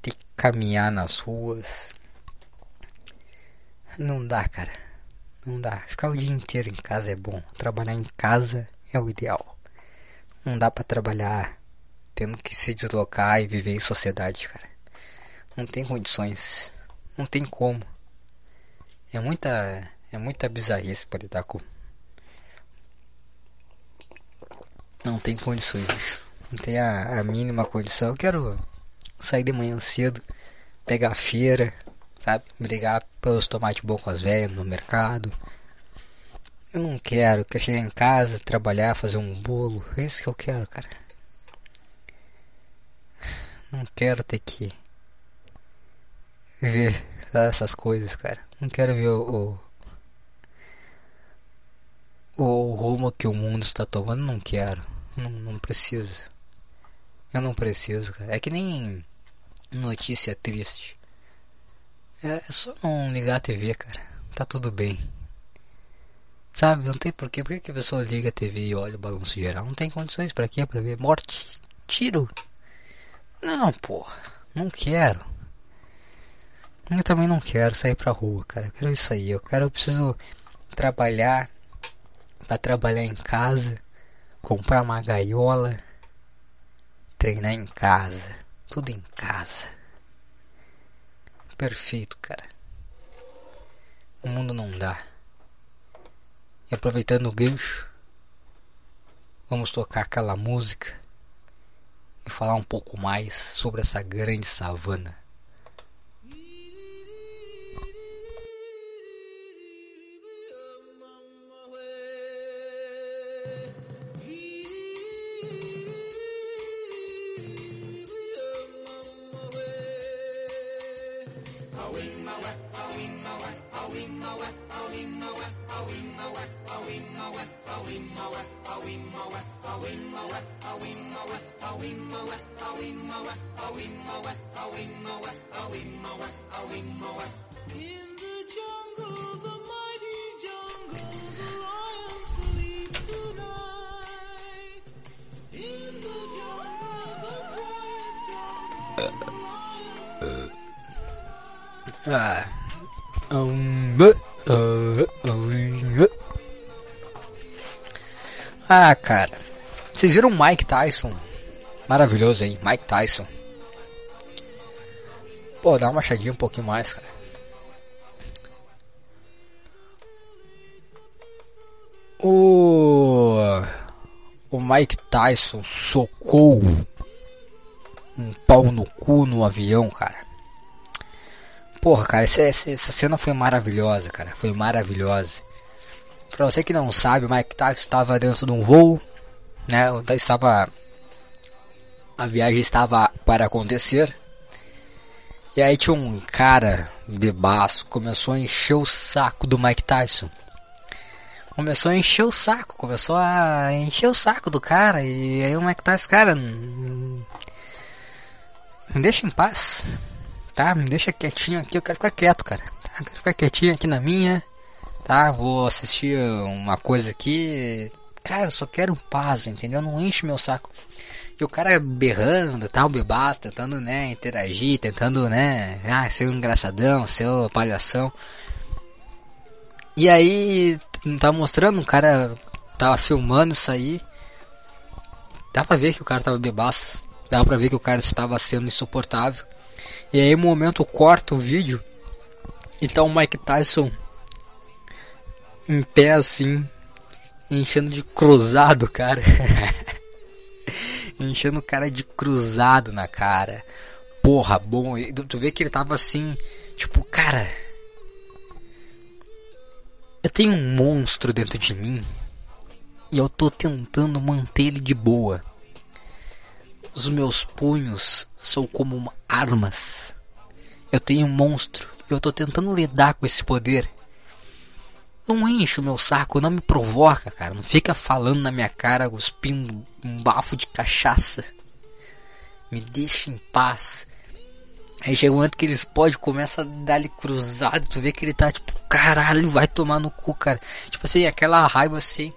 ter que caminhar nas ruas. Não dá, cara. Não dá. Ficar o dia inteiro em casa é bom. Trabalhar em casa é o ideal. Não dá para trabalhar tendo que se deslocar e viver em sociedade, cara. Não tem condições. Não tem como. É muita. É muita bizarrice pra lidar com. Não tem condições, bicho. Não tem a, a mínima condição. Eu quero sair de manhã cedo, pegar a feira, sabe? Brigar pelos tomates bons com as velhas no mercado. Eu não quero, quero chegar em casa, trabalhar, fazer um bolo. É isso que eu quero, cara. Não quero ter que ver essas coisas, cara. Não quero ver o, o, o rumo que o mundo está tomando. Não quero. Não, não preciso. Eu não preciso, cara. É que nem notícia triste. É, é só não ligar a TV, cara. Tá tudo bem. Sabe, não tem porquê. Por que, que a pessoa liga a TV e olha o bagunço geral? Não tem condições para quê? Pra ver morte, tiro. Não, porra. Não quero. Eu também não quero sair pra rua, cara. Eu quero isso aí. Eu quero, eu preciso trabalhar. Pra trabalhar em casa. Comprar uma gaiola. Treinar em casa. Tudo em casa. Perfeito, cara. O mundo não dá. E aproveitando o gancho, vamos tocar aquela música e falar um pouco mais sobre essa grande savana. Ah. Ah, cara. Vocês viram Mike Tyson? Maravilhoso, hein? Mike Tyson. Pô, dá uma machadinha um pouquinho mais, cara. O. O Mike Tyson socou um pau no cu no avião, cara. Porra, cara, essa, essa cena foi maravilhosa, cara. Foi maravilhosa. Pra você que não sabe, o Mike Tyson estava dentro de um voo, né? Estava. A viagem estava para acontecer. E aí tinha um cara de baço, começou a encher o saco do Mike Tyson. Começou a encher o saco, começou a encher o saco do cara. E aí o Mike Tyson, cara, me deixa em paz tá? Me deixa quietinho aqui, eu quero ficar quieto, cara. Tá? Eu quero ficar quietinho aqui na minha, tá? Vou assistir uma coisa aqui. Cara, eu só quero paz, entendeu? Não enche meu saco. E o cara berrando, tal, bebaço, tentando, né, interagir, tentando, né, ah, ser um engraçadão, ser um palhação. E aí, tá mostrando, um cara tava filmando isso aí. Dá pra ver que o cara tava bebaço. Dá pra ver que o cara estava sendo insuportável. E aí, no momento, corta o vídeo e tá o Mike Tyson em pé assim, enchendo de cruzado, cara. enchendo o cara de cruzado na cara. Porra, bom. Tu vê que ele tava assim, tipo, cara. Eu tenho um monstro dentro de mim e eu tô tentando manter ele de boa. Os meus punhos são como armas. Eu tenho um monstro e eu tô tentando lidar com esse poder. Não enche o meu saco, não me provoca, cara. Não fica falando na minha cara, cuspindo um bafo de cachaça. Me deixa em paz. Aí chega um momento que eles podem, começa a dar-lhe cruzado, tu vê que ele tá tipo, caralho, vai tomar no cu, cara. Tipo assim, aquela raiva assim.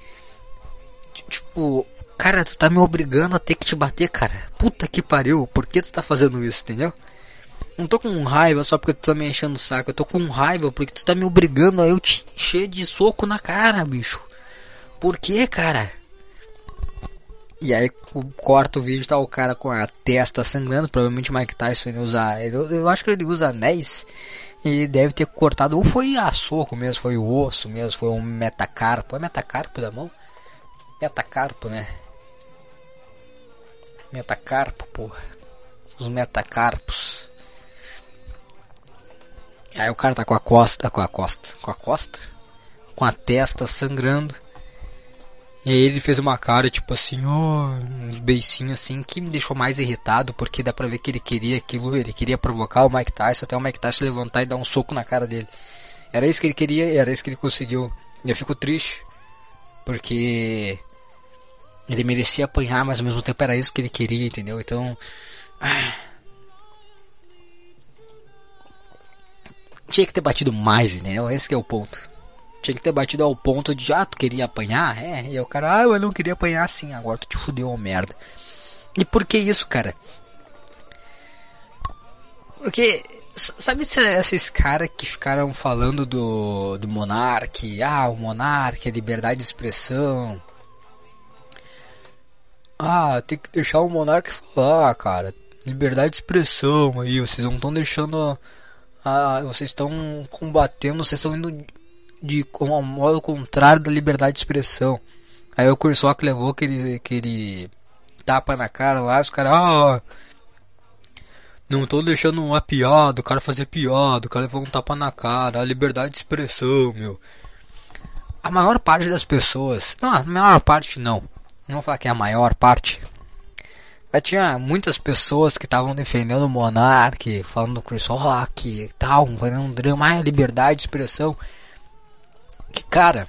Tipo, Cara, tu tá me obrigando a ter que te bater, cara. Puta que pariu, por que tu tá fazendo isso, entendeu? Não tô com raiva só porque tu tá me enchendo o saco. Eu tô com raiva porque tu tá me obrigando a eu te encher de soco na cara, bicho. Por que, cara? E aí corta o vídeo, tá o cara com a testa sangrando. Provavelmente o Mike Tyson usa. Eu, eu acho que ele usa anéis. E deve ter cortado, ou foi a soco mesmo, foi o osso mesmo, foi um metacarpo. É metacarpo da mão? Metacarpo, né? Metacarpo, porra. Os metacarpos. Aí o cara tá com a costa, com a costa, com a costa, com a testa sangrando. E aí ele fez uma cara tipo assim, ó, oh, uns beicinhos assim, que me deixou mais irritado, porque dá pra ver que ele queria aquilo, ele queria provocar o Mike Tyson, até o Mike Tyson levantar e dar um soco na cara dele. Era isso que ele queria, era isso que ele conseguiu. E eu fico triste, porque ele merecia apanhar, mas ao mesmo tempo era isso que ele queria, entendeu? Então. Ah, tinha que ter batido mais, entendeu? Esse é o ponto. Tinha que ter batido ao ponto de, ah, tu queria apanhar? É, e o cara, ah, eu não queria apanhar assim, agora tu te fudeu, merda. E por que isso, cara? Porque, sabe esses caras que ficaram falando do, do Monark? Ah, o Monark, a liberdade de expressão. Ah, tem que deixar o Monark falar, cara. Liberdade de expressão aí, vocês não estão deixando. Ah, vocês estão combatendo, vocês estão indo de como ao modo contrário da liberdade de expressão. Aí o Kursock levou aquele, aquele tapa na cara lá, os caras, ah, não tô deixando uma piada, o cara fazer piada, o cara levou um tapa na cara, a liberdade de expressão, meu. A maior parte das pessoas, não, a maior parte não, não vou falar que é a maior parte, mas tinha muitas pessoas que estavam defendendo o Monark, falando do Chris Rock e tal, um drama, ah, liberdade de expressão que, cara,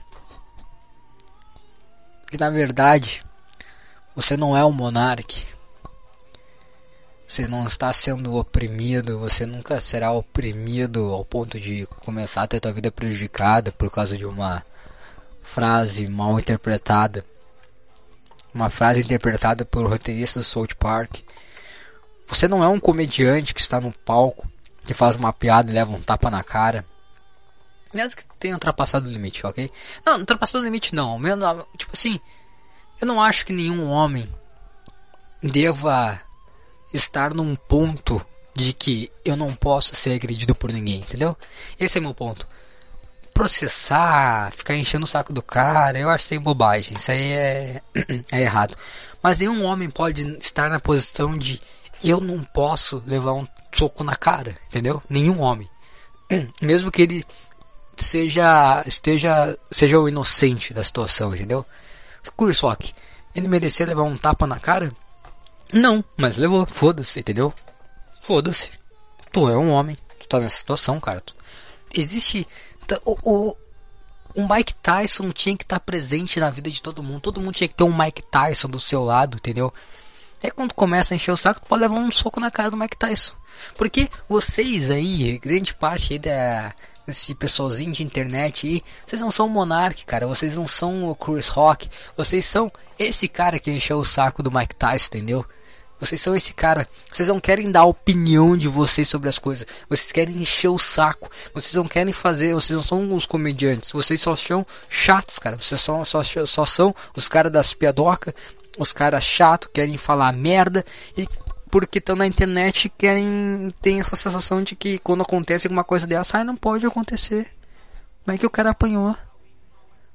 que na verdade você não é um monarca. Você não está sendo oprimido, você nunca será oprimido ao ponto de começar a ter sua vida prejudicada por causa de uma frase mal interpretada. Uma frase interpretada por roteirista do South Park. Você não é um comediante que está no palco, que faz uma piada e leva um tapa na cara. Mesmo que tenha ultrapassado o limite, ok? Não, ultrapassado o limite não. Mesmo, tipo assim, eu não acho que nenhum homem deva estar num ponto de que eu não posso ser agredido por ninguém, entendeu? Esse é meu ponto. Processar, ficar enchendo o saco do cara, eu acho sem bobagem. Isso aí é, é errado. Mas nenhum homem pode estar na posição de eu não posso levar um soco na cara, entendeu? Nenhum homem. Mesmo que ele seja esteja seja o inocente da situação, entendeu? Kursok, ele merecia levar um tapa na cara? Não, mas levou. Foda-se, entendeu? Foda-se. Tu é um homem. Tu tá nessa situação, cara. Existe. O, o, o Mike Tyson tinha que estar presente na vida de todo mundo. Todo mundo tinha que ter um Mike Tyson do seu lado, entendeu? É quando começa a encher o saco, tu pode levar um soco na cara do Mike Tyson. Porque vocês aí, grande parte aí da, esse pessoalzinho de internet aí, vocês não são o Monark, cara, vocês não são o Chris Rock, vocês são esse cara que encheu o saco do Mike Tyson, entendeu? Vocês são esse cara. Vocês não querem dar a opinião de vocês sobre as coisas. Vocês querem encher o saco. Vocês não querem fazer. Vocês não são os comediantes. Vocês só são chatos, cara. Vocês só, só, só são os caras das piadocas. Os caras chatos, querem falar merda. E porque estão na internet querem tem essa sensação de que quando acontece alguma coisa dessa, ai, não pode acontecer. Como é que o cara apanhou?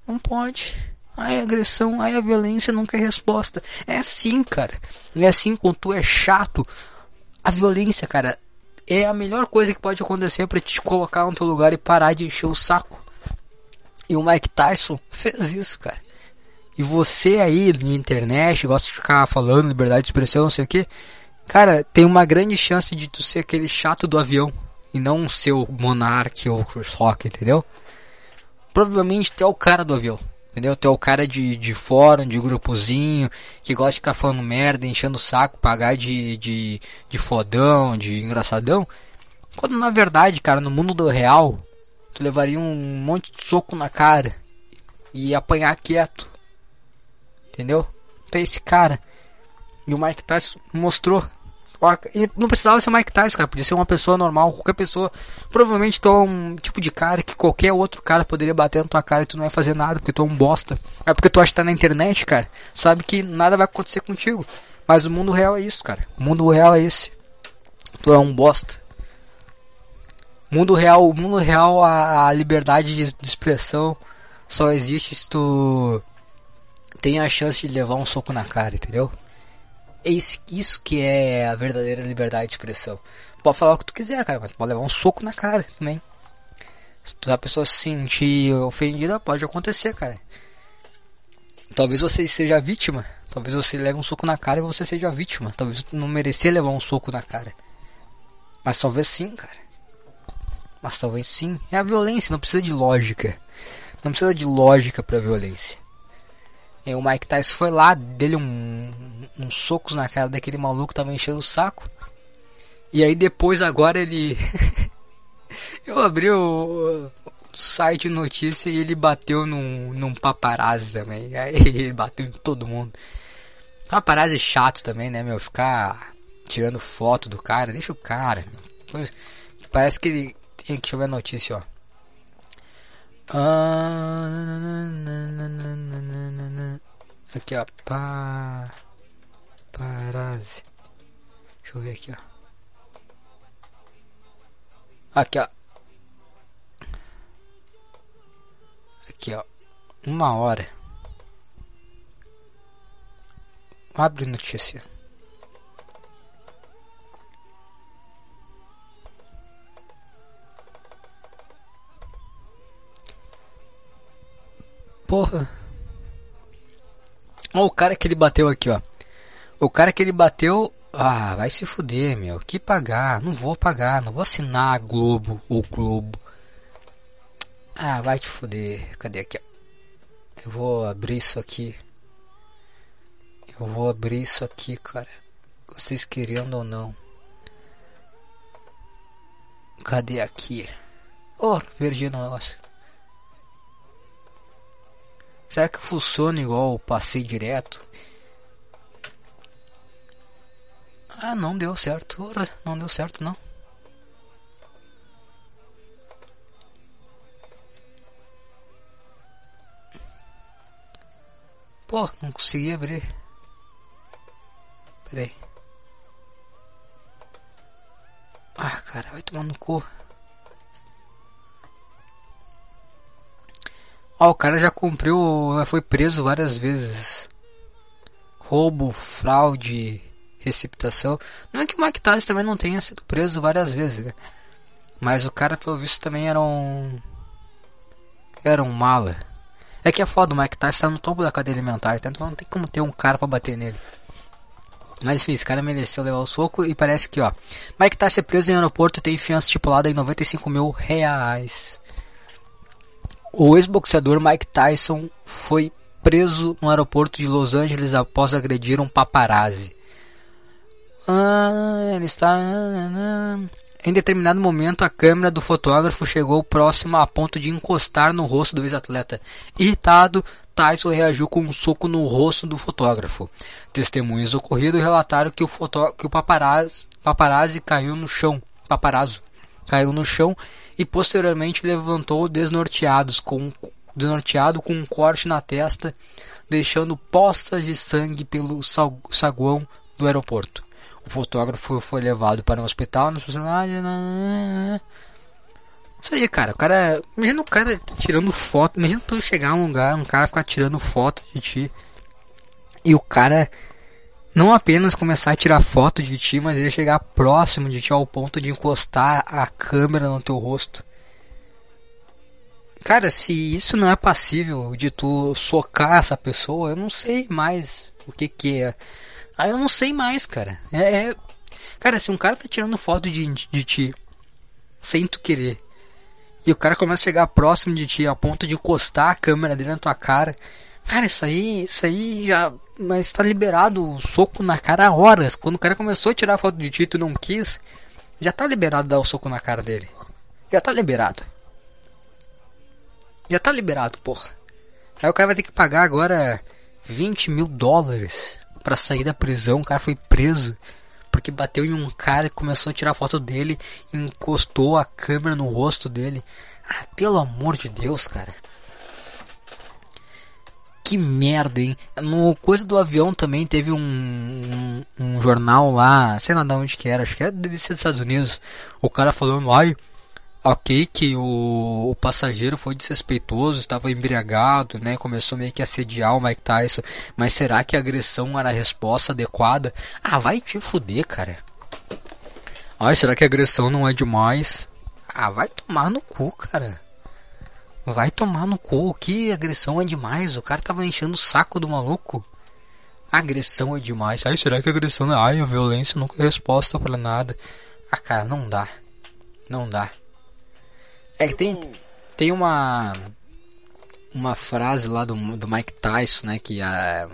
Não pode. Ai, agressão, ai, a violência nunca é resposta. É assim, cara. É assim quando tu é chato. A violência, cara, é a melhor coisa que pode acontecer para te colocar no teu lugar e parar de encher o saco. E o Mike Tyson fez isso, cara. E você aí na internet gosta de ficar falando liberdade de expressão, não sei o que. Cara, tem uma grande chance de tu ser aquele chato do avião e não ser o Monark ou o Chris Rock, entendeu? Provavelmente tu é o cara do avião, entendeu? Tu é o cara de, de fórum, de grupozinho, que gosta de ficar falando merda, enchendo o saco, pagar de, de, de fodão, de engraçadão. Quando na verdade, cara, no mundo do real, tu levaria um monte de soco na cara e apanhar quieto. Entendeu? Tu é esse cara. E o Mike Tyson mostrou. E não precisava ser o Mike Tyson, cara. Podia ser uma pessoa normal, qualquer pessoa. Provavelmente tu é um tipo de cara que qualquer outro cara poderia bater na tua cara e tu não vai fazer nada, porque tu é um bosta. É porque tu acha que tá na internet, cara. Sabe que nada vai acontecer contigo. Mas o mundo real é isso, cara. O mundo real é esse. Tu é um bosta. Mundo real, mundo real, a, a liberdade de, de expressão só existe se tu tem a chance de levar um soco na cara, entendeu? É isso, que é a verdadeira liberdade de expressão. Pode falar o que tu quiser, cara, mas pode levar um soco na cara também. Se a pessoa se sentir ofendida, pode acontecer, cara. Talvez você seja vítima. Talvez você leve um soco na cara e você seja vítima. Talvez não merecia levar um soco na cara. Mas talvez sim, cara. Mas talvez sim. É a violência, não precisa de lógica. Não precisa de lógica pra violência. E o Mike Tyson foi lá, dele um, uns socos na cara daquele maluco que tava enchendo o saco. E aí depois agora ele. Eu abri o, o site de notícia e ele bateu num, num paparazzi também. Aí ele bateu em todo mundo. Paparazzi é chato também, né, meu? Ficar tirando foto do cara, deixa o cara. Parece que ele. Tem que ver a notícia, ó. Aqui, ó. Pa... Paparazzi. Deixa eu ver aqui, ó. Aqui, ó. Aqui, ó. Uma hora. Abre notícia. Porra. Ó, o cara que ele bateu aqui, ó. O cara que ele bateu ah, vai se fuder, meu. Que pagar? Não vou pagar. Não vou assinar Globo ou Globo. Ah, vai te fuder. Cadê aqui? Eu vou abrir isso aqui. Eu vou abrir isso aqui, cara. Vocês querendo ou não. Cadê aqui? Oh, perdi o negócio. Será que funciona igual o passei direto? Ah, não deu certo. Não deu certo, não. Pô, não consegui abrir. Pera aí. Ah, cara, vai tomar no cu. Ó, o cara já cumpriu, foi preso várias vezes. Roubo, fraude, receptação. Não é que o Mike Tyson também não tenha sido preso várias vezes, né? Mas o cara, pelo visto, também era um. Era um mala. É que é foda, o Mike Tyson tá no topo da cadeia alimentar, então não tem como ter um cara para bater nele. Mas enfim, esse cara mereceu levar o soco e parece que, ó. Mike Tyson é preso em aeroporto e tem fiança estipulada em 95 mil reais. O ex-boxeador Mike Tyson foi preso no aeroporto de Los Angeles após agredir um paparazzi. Ah, ele está. Em determinado momento, a câmera do fotógrafo chegou próxima a ponto de encostar no rosto do ex-atleta. Irritado, Tyson reagiu com um soco no rosto do fotógrafo. Testemunhas do ocorrido relataram que o, fotó que o paparazzi, paparazzi caiu no chão. Paparazzo caiu no chão e posteriormente levantou desnorteados com, desnorteado com um corte na testa, deixando postas de sangue pelo saguão do aeroporto. O fotógrafo foi levado para um hospital. Isso aí, cara. O cara. Imagina o cara tirando foto. Imagina tu chegar a um lugar, um cara ficar tirando foto de ti. E o cara não apenas começar a tirar foto de ti, mas ele chegar próximo de ti ao ponto de encostar a câmera no teu rosto. Cara, se isso não é passível de tu socar essa pessoa, eu não sei mais o que que é. Aí eu não sei mais, cara. É, é... Cara, se um cara tá tirando foto de, de ti sem tu querer, e o cara começa a chegar próximo de ti a ponto de encostar a câmera dele na tua cara, cara, isso aí, isso aí já. Mas tá liberado o soco na cara há horas. Quando o cara começou a tirar foto de ti e não quis, já tá liberado dar o soco na cara dele. Já tá liberado. Já tá liberado, porra. Aí o cara vai ter que pagar agora 20 mil dólares para sair da prisão. O cara foi preso porque bateu em um cara e começou a tirar foto dele, encostou a câmera no rosto dele. Ah, pelo amor de Deus, cara. Que merda, hein? No coisa do avião também teve um, um, um jornal lá, sei lá de onde que era, acho que era, deve ser dos Estados Unidos. O cara falando, ai, ok que o, o, passageiro foi desrespeitoso, estava embriagado, né? Começou meio que a assediar o Mike Tyson. Mas será que a agressão era a resposta adequada? Ah, vai te fuder, cara. Ai, será que a agressão não é demais? Ah, vai tomar no cu, cara. Vai tomar no cu. Que agressão é demais? O cara tava enchendo o saco do maluco. agressão é demais. Ai, será que agressão é... Ai, a violência nunca é resposta para nada. Ah, cara, não dá. Não dá. É que tem, tem uma uma frase lá do, do Mike Tyson, né, que a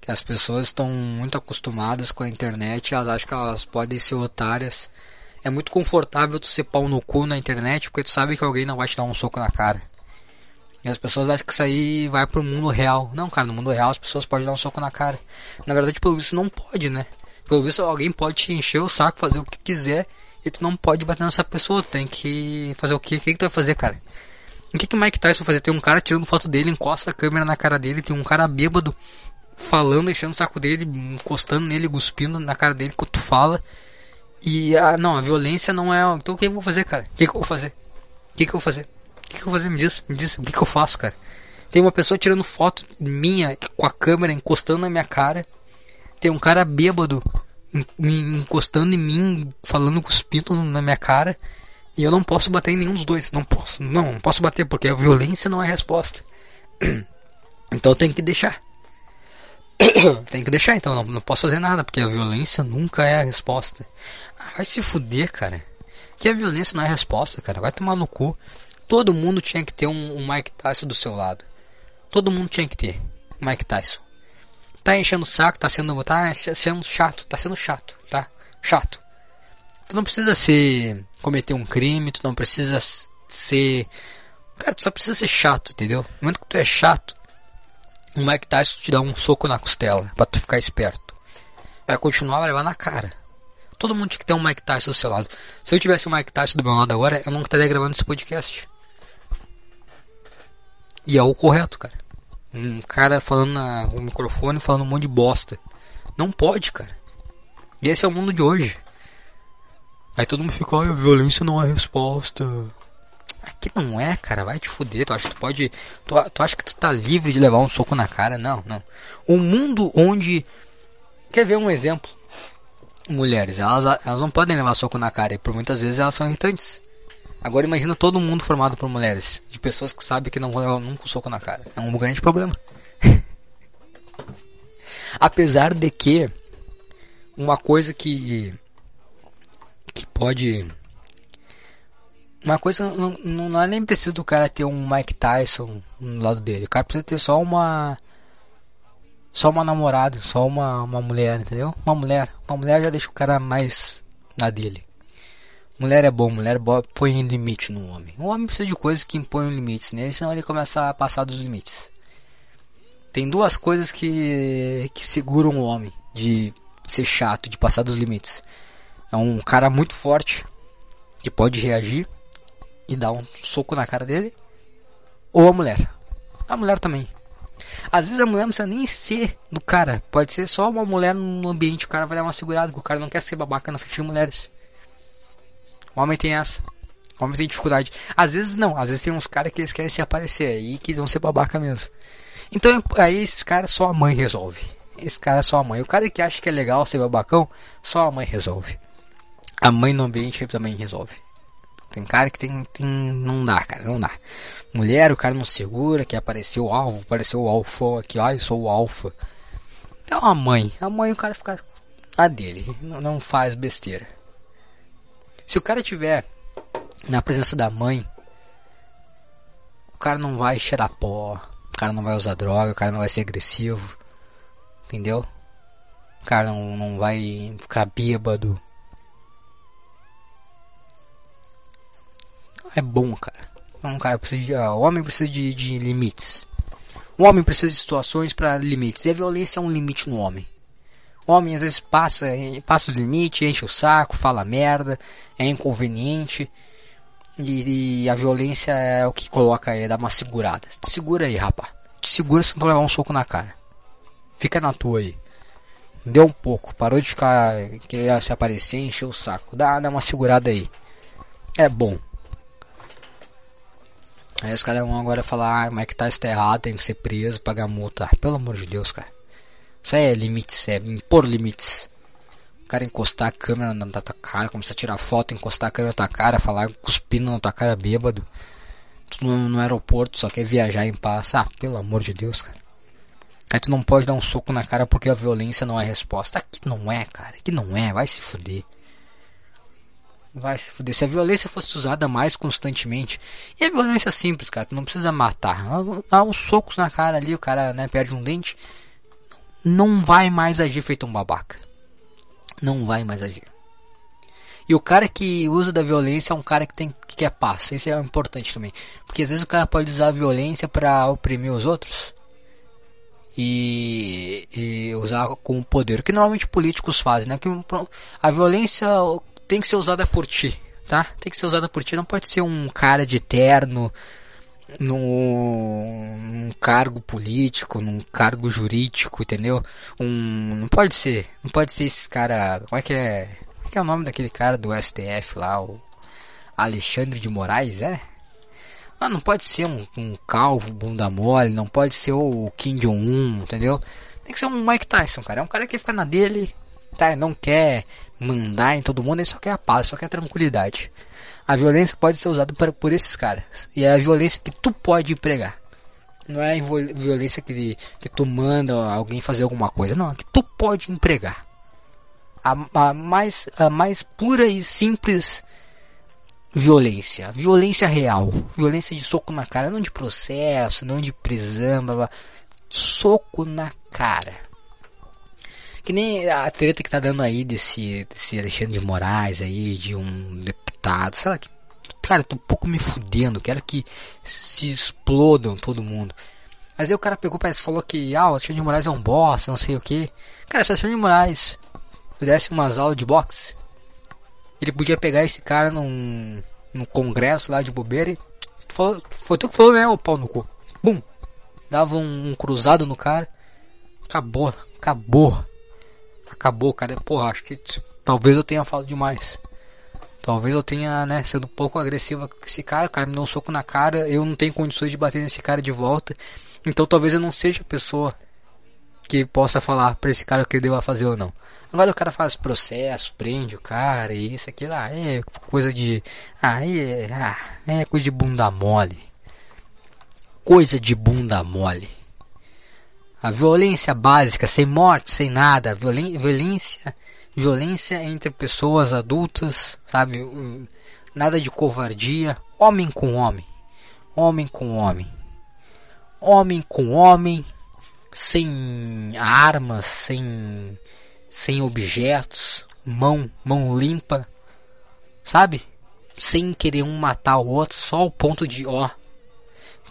que as pessoas estão muito acostumadas com a internet, elas acham que elas podem ser otárias. É muito confortável tu ser pau no cu na internet, porque tu sabe que alguém não vai te dar um soco na cara. E as pessoas acham que isso aí vai pro mundo real. Não, cara, no mundo real as pessoas podem dar um soco na cara. Na verdade, pelo visto, não pode, né? Pelo visto, alguém pode te encher o saco, fazer o que quiser e tu não pode bater nessa pessoa, tem que fazer o quê? O que, que tu vai fazer, cara? O que, que o Mike Tyson vai fazer? Tem um cara tirando foto dele, encosta a câmera na cara dele, tem um cara bêbado falando, enchendo o saco dele, encostando nele, cuspindo na cara dele quando tu fala. E ah, não, a violência não é. Então o que eu vou fazer, cara? O que, que eu vou fazer? O que, que eu vou fazer? O que, que eu vou fazer? Me diz, me diz, o que, que eu faço, cara? Tem uma pessoa tirando foto minha com a câmera encostando na minha cara. Tem um cara bêbado me encostando em mim, falando cuspindo na minha cara. E eu não posso bater em nenhum dos dois. Não posso. Não, não posso bater porque a violência não é a resposta. Então tenho que deixar. tem que deixar, então não, não posso fazer nada, porque a violência nunca é a resposta. Vai se fuder, cara. Que a violência não é resposta, cara. Vai tomar no cu. Todo mundo tinha que ter um, um Mike Tyson do seu lado. Todo mundo tinha que ter Mike Tyson tá enchendo o saco, tá sendo, tá sendo chato, tá sendo chato, tá? Chato. Tu não precisa ser, cometer um crime, tu não precisa ser, cara, tu só precisa ser chato, entendeu? No momento que tu é chato, o Mike Tyson te dá um soco na costela, pra tu ficar esperto. Vai continuar a levar na cara. Todo mundo tinha que ter um Mike Tyson do seu lado. Se eu tivesse um Mike Tyson do meu lado agora, eu não estaria gravando esse podcast. E é o correto, cara. Um cara falando no microfone, falando um monte de bosta. Não pode, cara. E esse é o mundo de hoje. Aí todo mundo fica, a violência não é resposta. Aqui não é, cara, vai te fuder. Tu acha que tu pode. Tu, tu acha que tu tá livre de levar um soco na cara? Não, não. Um mundo onde. Quer ver um exemplo? Mulheres, elas, elas não podem levar soco na cara e por muitas vezes elas são irritantes. Agora imagina todo mundo formado por mulheres, de pessoas que sabem que não vão levar nunca um soco na cara. É um grande problema. Apesar de que uma coisa que que pode uma coisa não, não é nem preciso do cara ter um Mike Tyson no lado dele. O cara precisa ter só uma só uma namorada, só uma, uma mulher, entendeu? Uma mulher, uma mulher já deixa o cara mais na dele. Mulher é bom, mulher põe limite no homem. O homem precisa de coisas que impõem limites nele, senão ele começa a passar dos limites. Tem duas coisas que, que seguram o homem de ser chato, de passar dos limites. É um cara muito forte, que pode reagir e dar um soco na cara dele, ou a mulher. A mulher também. Às vezes a mulher não precisa nem ser do cara, pode ser só uma mulher no ambiente, o cara vai dar uma segurada, o cara não quer ser babaca na frente de mulheres. O homem tem essa. O homem tem dificuldade. Às vezes não, às vezes tem uns caras que eles querem se aparecer aí que vão ser babaca mesmo. Então aí esses caras só a mãe resolve. Esse cara é só a mãe. O cara que acha que é legal ser babacão, só a mãe resolve. A mãe no ambiente também resolve. Tem cara que tem, tem. Não dá, cara, não dá. Mulher, o cara não segura, que apareceu o alvo, apareceu o alfão aqui, ai, sou o alfa. Então a mãe, a mãe o cara fica a dele, não faz besteira. Se o cara tiver na presença da mãe, o cara não vai cheirar pó, o cara não vai usar droga, o cara não vai ser agressivo, entendeu? O cara não, não vai ficar bêbado. É bom, cara. Um cara precisa de, o homem precisa de, de limites. O homem precisa de situações para limites. E a violência é um limite no homem. O homem às vezes passa, passa o limite, enche o saco, fala merda, é inconveniente. E, e a violência é o que coloca aí, dá uma segurada. Te segura aí, rapaz. Te segura se não levar um soco na cara. Fica na tua aí. Deu um pouco, parou de ficar querer se aparecer, encher o saco. Dá, dá uma segurada aí. É bom. Aí os caras vão agora falar, ah, mas que tá está errado, tem que ser preso, pagar multa. Pelo amor de Deus, cara. Isso aí é limites, é impor limites. O cara encostar a câmera na tua cara, começar a tirar foto, encostar a câmera na tua cara, falar cuspindo na tua cara bêbado. Tu no, no aeroporto só quer viajar em paz. Ah, pelo amor de Deus, cara. Aí tu não pode dar um soco na cara porque a violência não é resposta. Aqui não é, cara. Aqui não é. Vai se fuder. Vai se fuder. Se a violência fosse usada mais constantemente. E a violência é simples, cara. Tu não precisa matar. Dá uns socos na cara ali, o cara né, perde um dente. Não vai mais agir feito um babaca. Não vai mais agir. E o cara que usa da violência é um cara que tem que quer paz. Isso é importante também. Porque às vezes o cara pode usar a violência para oprimir os outros. E, e, usar como poder. Que normalmente políticos fazem, né? Que a violência tem que ser usada por ti, tá? Tem que ser usada por ti, não pode ser um cara de terno num, num cargo político, num cargo jurídico, entendeu? Um, não pode ser, não pode ser esse cara, como é que é? Como é que é o nome daquele cara do STF lá, o Alexandre de Moraes, é? Não, não pode ser um, um calvo, bunda mole, não pode ser o Kim Jong-un, entendeu? Tem que ser um Mike Tyson, cara. É um cara que fica na dele, tá? Não quer mandar em todo mundo, ele só quer a paz, só quer a tranquilidade. A violência pode ser usada por, por esses caras. E é a violência que tu pode empregar. Não é a violência que, que tu manda alguém fazer alguma coisa. Não, é que tu pode empregar. A, a, mais, a mais pura e simples violência. Violência real. Violência de soco na cara. Não de processo, não de prisão. Blá, blá. Soco na cara. Que nem a treta que tá dando aí desse, desse Alexandre de Moraes aí, de um deputado, sei lá que. Cara, tô um pouco me fudendo, quero que se explodam todo mundo. Mas aí o cara pegou, parece, falou que ah, o Alexandre de Moraes é um bosta, não sei o que. Cara, se o Alexandre de Moraes fizesse umas aulas de boxe, ele podia pegar esse cara num, num congresso lá de bobeira e. Falou, foi tu que falou, né, o pau no cu. Bum! Dava um, um cruzado no cara. Acabou, acabou acabou, cara. Porra, acho que talvez eu tenha falado demais. Talvez eu tenha, né, sido um pouco agressiva com esse cara. O cara me deu um soco na cara. Eu não tenho condições de bater nesse cara de volta. Então talvez eu não seja a pessoa que possa falar pra esse cara o que ele deva fazer ou não. Agora o cara faz processo, prende o cara e isso, aqui lá. É coisa de. Ah, é, ah, é coisa de bunda mole. Coisa de bunda mole. A violência básica, sem morte, sem nada, violência, violência entre pessoas adultas, sabe? Nada de covardia, homem com homem, homem com homem, homem com homem, sem armas, sem sem objetos, mão, mão limpa, sabe? Sem querer um matar o outro, só o ponto de ó.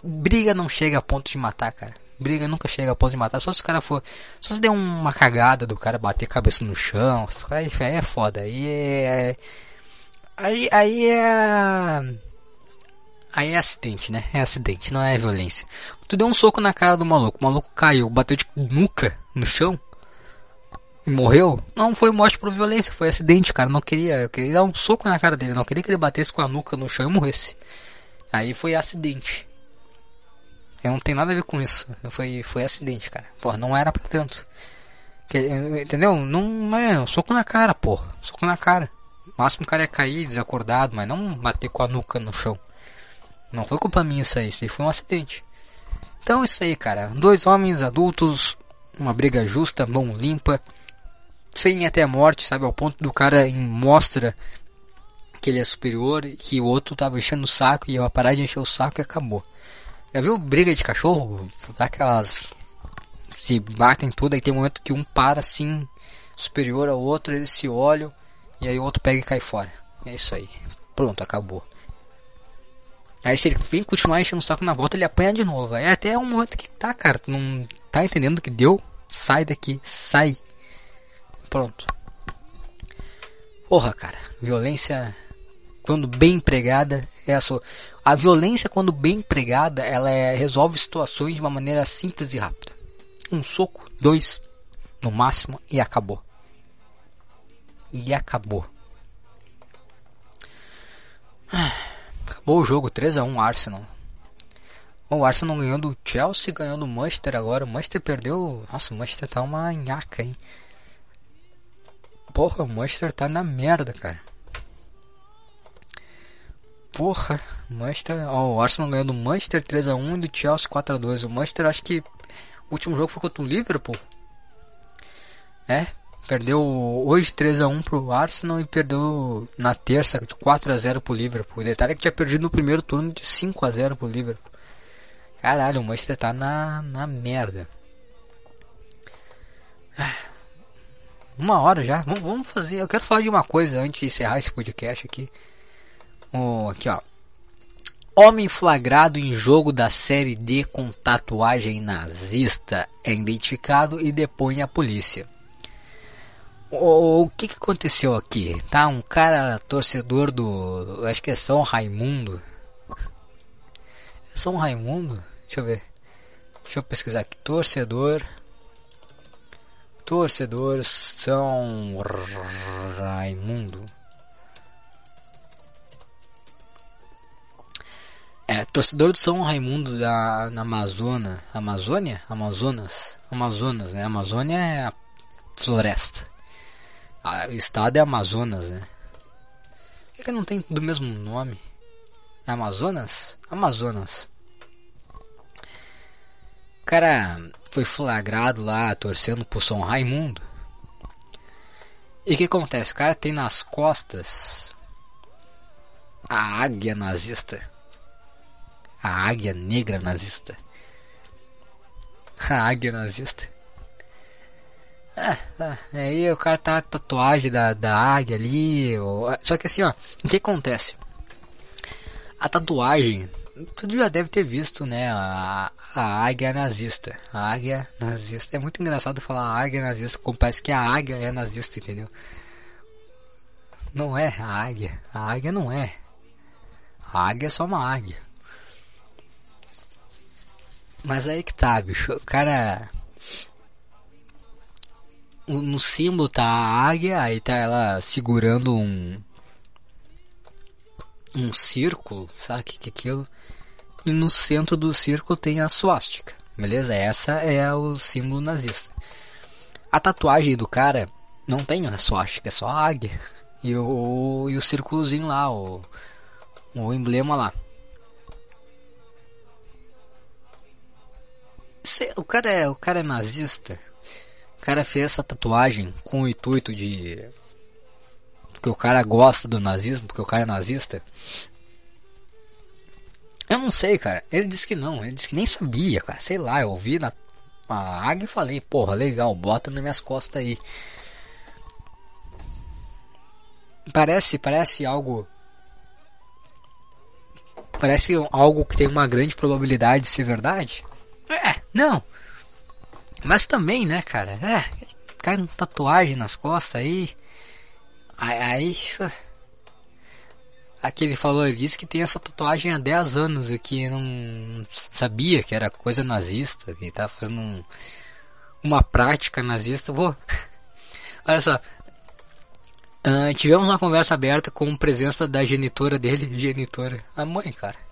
Briga não chega a ponto de matar, cara briga nunca chega a ponto de matar. Só se o cara for. Só se der uma cagada do cara bater cabeça no chão. Aí, é foda. Aí é. Aí, aí é. Aí é acidente, né? É acidente, não é violência. Tu deu um soco na cara do maluco, o maluco caiu, bateu de nuca no chão e morreu. Não foi morte por violência, foi acidente, cara. Não queria, eu queria dar um soco na cara dele, não queria que ele batesse com a nuca no chão e morresse. Aí foi acidente. Eu não tenho nada a ver com isso. Foi, foi acidente, cara. Porra, não era pra tanto. Que, entendeu? Não é um soco na cara, porra. Soco na cara. O máximo o cara ia cair desacordado, mas não bater com a nuca no chão. Não foi culpa minha isso aí, isso aí foi um acidente. Então isso aí, cara. Dois homens adultos, uma briga justa, mão limpa, sem ir até a morte, sabe? Ao ponto do cara mostra que ele é superior, que o outro tava enchendo o saco e ia parar de encher o saco e acabou. Já viu briga de cachorro? Daquelas. Se batem tudo, aí tem momento que um para assim, superior ao outro, eles se olham, e aí o outro pega e cai fora. É isso aí. Pronto, acabou. Aí se ele vem continuar enchendo o saco na volta, ele apanha de novo. Aí até um momento que tá, cara, tu não tá entendendo o que deu? Sai daqui, sai. Pronto. Porra, cara, violência quando bem empregada é a sua. A violência, quando bem empregada, ela é, resolve situações de uma maneira simples e rápida. Um soco, dois, no máximo, e acabou. E acabou. Acabou o jogo, 3 a 1 Arsenal. O Arsenal ganhou do Chelsea, ganhou do Manchester agora. O Manchester perdeu. Nossa, o Manchester tá uma nhaca, hein? Porra, o Manchester tá na merda, cara. Porra, Manchester. Ó, o Arsenal ganhou do Manchester 3x1 e do Chelsea 4x2. O Manchester acho que o último jogo foi contra o Liverpool. É, perdeu hoje 3x1 pro Arsenal e perdeu na terça de 4x0 pro Liverpool. O detalhe é que tinha perdido no primeiro turno de 5x0 pro Liverpool. Caralho, o Manchester tá na, na merda. Uma hora já. Vamos, vamos fazer. Eu quero falar de uma coisa antes de encerrar esse podcast aqui. Oh, aqui ó. Homem flagrado em jogo da série D com tatuagem nazista é identificado e depõe a polícia. O, o que, que aconteceu aqui? Tá um cara torcedor do, acho que é São Raimundo. É São Raimundo? Deixa eu ver. Deixa eu pesquisar aqui. Torcedor. Torcedor São Raimundo. É, torcedor do São Raimundo da na Amazônia, Amazônia, Amazonas, Amazonas, né? Amazônia é a floresta. o estado é Amazonas, né? Ele não tem do mesmo nome. É Amazonas? Amazonas. O cara foi flagrado lá torcendo pro São Raimundo. E o que acontece? O cara tem nas costas a águia nazista. A águia negra nazista. A águia nazista. É, é, aí o cara tá tatuagem da, da águia ali. Só que assim, ó, o que acontece? A tatuagem tu já deve ter visto, né? A, a águia nazista. A águia nazista. É muito engraçado falar águia nazista, como parece que a águia é nazista, entendeu? Não é a águia. A águia não é. A águia é só uma águia. Mas aí que tá, bicho. O cara. No símbolo tá a águia, aí tá ela segurando um. Um círculo, sabe o que, que é aquilo? e no centro do círculo tem a suástica. Beleza? Essa é o símbolo nazista. A tatuagem do cara não tem a suástica, é só a águia. E o, e o círculozinho lá, o, o emblema lá. O cara, é, o cara é nazista. O cara fez essa tatuagem com o intuito de. Porque o cara gosta do nazismo, porque o cara é nazista. Eu não sei, cara. Ele disse que não. Ele disse que nem sabia, cara. Sei lá, eu ouvi na a águia e falei, porra, legal, bota nas minhas costas aí. Parece, parece algo. Parece algo que tem uma grande probabilidade de ser verdade. É, não. Mas também, né, cara? É, cai uma tatuagem nas costas aí. Aí. aí Aqui ele falou, ele disse que tem essa tatuagem há 10 anos e que não sabia que era coisa nazista, que tá fazendo um, uma prática nazista. Vou. Olha só. Uh, tivemos uma conversa aberta com presença da genitora dele, genitora, a mãe, cara.